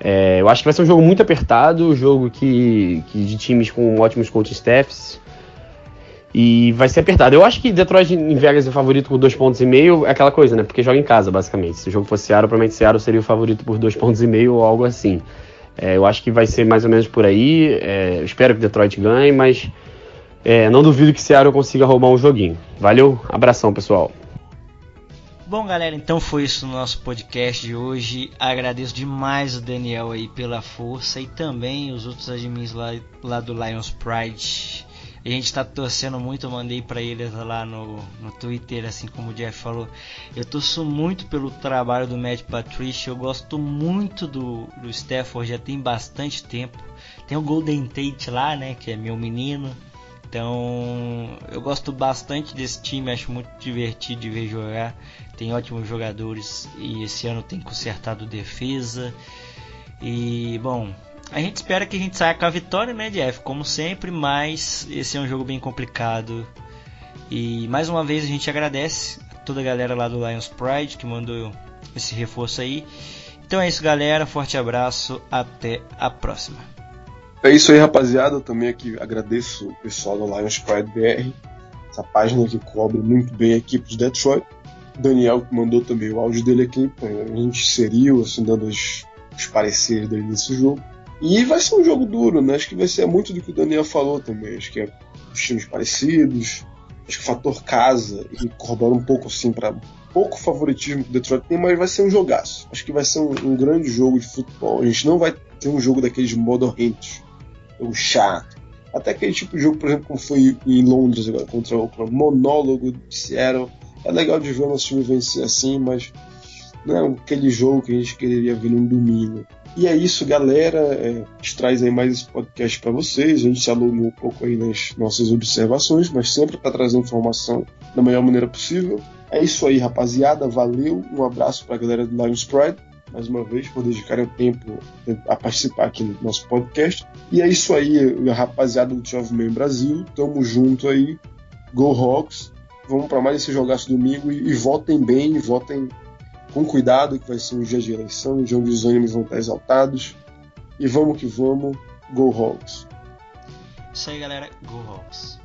É, eu acho que vai ser um jogo muito apertado, um jogo que, que de times com ótimos coaching staffs. E vai ser apertado. Eu acho que Detroit em Vegas é favorito por dois pontos e meio, é aquela coisa, né? Porque joga em casa, basicamente. Se o jogo fosse Seattle, provavelmente Seattle seria o favorito por dois pontos e meio ou algo assim. É, eu acho que vai ser mais ou menos por aí. É, espero que Detroit ganhe, mas é, não duvido que Seattle consiga roubar um joguinho. Valeu, abração pessoal. Bom, galera, então foi isso no nosso podcast de hoje. Agradeço demais o Daniel aí pela força e também os outros admins lá, lá do Lions Pride a gente está torcendo muito, eu mandei para eles lá no, no Twitter, assim como o Jeff falou. Eu torço muito pelo trabalho do Matt Patricia, eu gosto muito do, do Stafford, já tem bastante tempo. Tem o Golden Tate lá, né, que é meu menino. Então, eu gosto bastante desse time, acho muito divertido de ver jogar. Tem ótimos jogadores e esse ano tem consertado defesa. E, bom, a gente espera que a gente saia com a vitória, né, Jeff? Como sempre, mas esse é um jogo bem complicado. E mais uma vez a gente agradece a toda a galera lá do Lions Pride que mandou esse reforço aí. Então é isso, galera. Forte abraço. Até a próxima. É isso aí, rapaziada. Eu também aqui agradeço o pessoal do Lions Pride BR. Essa página que cobre muito bem a equipe de Detroit. Daniel que mandou também o áudio dele aqui. A gente inseriu, assim, dando os, os pareceres dele nesse jogo. E vai ser um jogo duro, né? Acho que vai ser muito do que o Daniel falou também. Acho que é os times parecidos. Acho que o fator casa e corrobora um pouco assim para pouco favoritismo que o Detroit tem, mas vai ser um jogaço. Acho que vai ser um, um, grande jogo de futebol. A gente não vai ter um jogo daqueles modorrentos, jogo chato. Até aquele tipo de jogo, por exemplo, como foi em Londres agora contra o Oakland, monólogo de Seattle. É legal de ver o nosso time vencer assim, mas não é aquele jogo que a gente quereria ver num domingo. E é isso, galera. É, a gente traz aí mais esse podcast para vocês. A gente se alongou um pouco aí nas nossas observações, mas sempre para trazer informação da melhor maneira possível. É isso aí, rapaziada. Valeu. Um abraço para a galera do Lions Pride, mais uma vez, por dedicarem o tempo a participar aqui no nosso podcast. E é isso aí, rapaziada do 12 Man Brasil. Tamo junto aí. Go Hawks. Vamos para mais esse jogaço domingo e, e votem bem, votem com cuidado, que vai ser um dia de eleição, um dia onde os ânimos vão estar exaltados. E vamos que vamos, Go Hawks! Isso aí, galera. Go Hawks!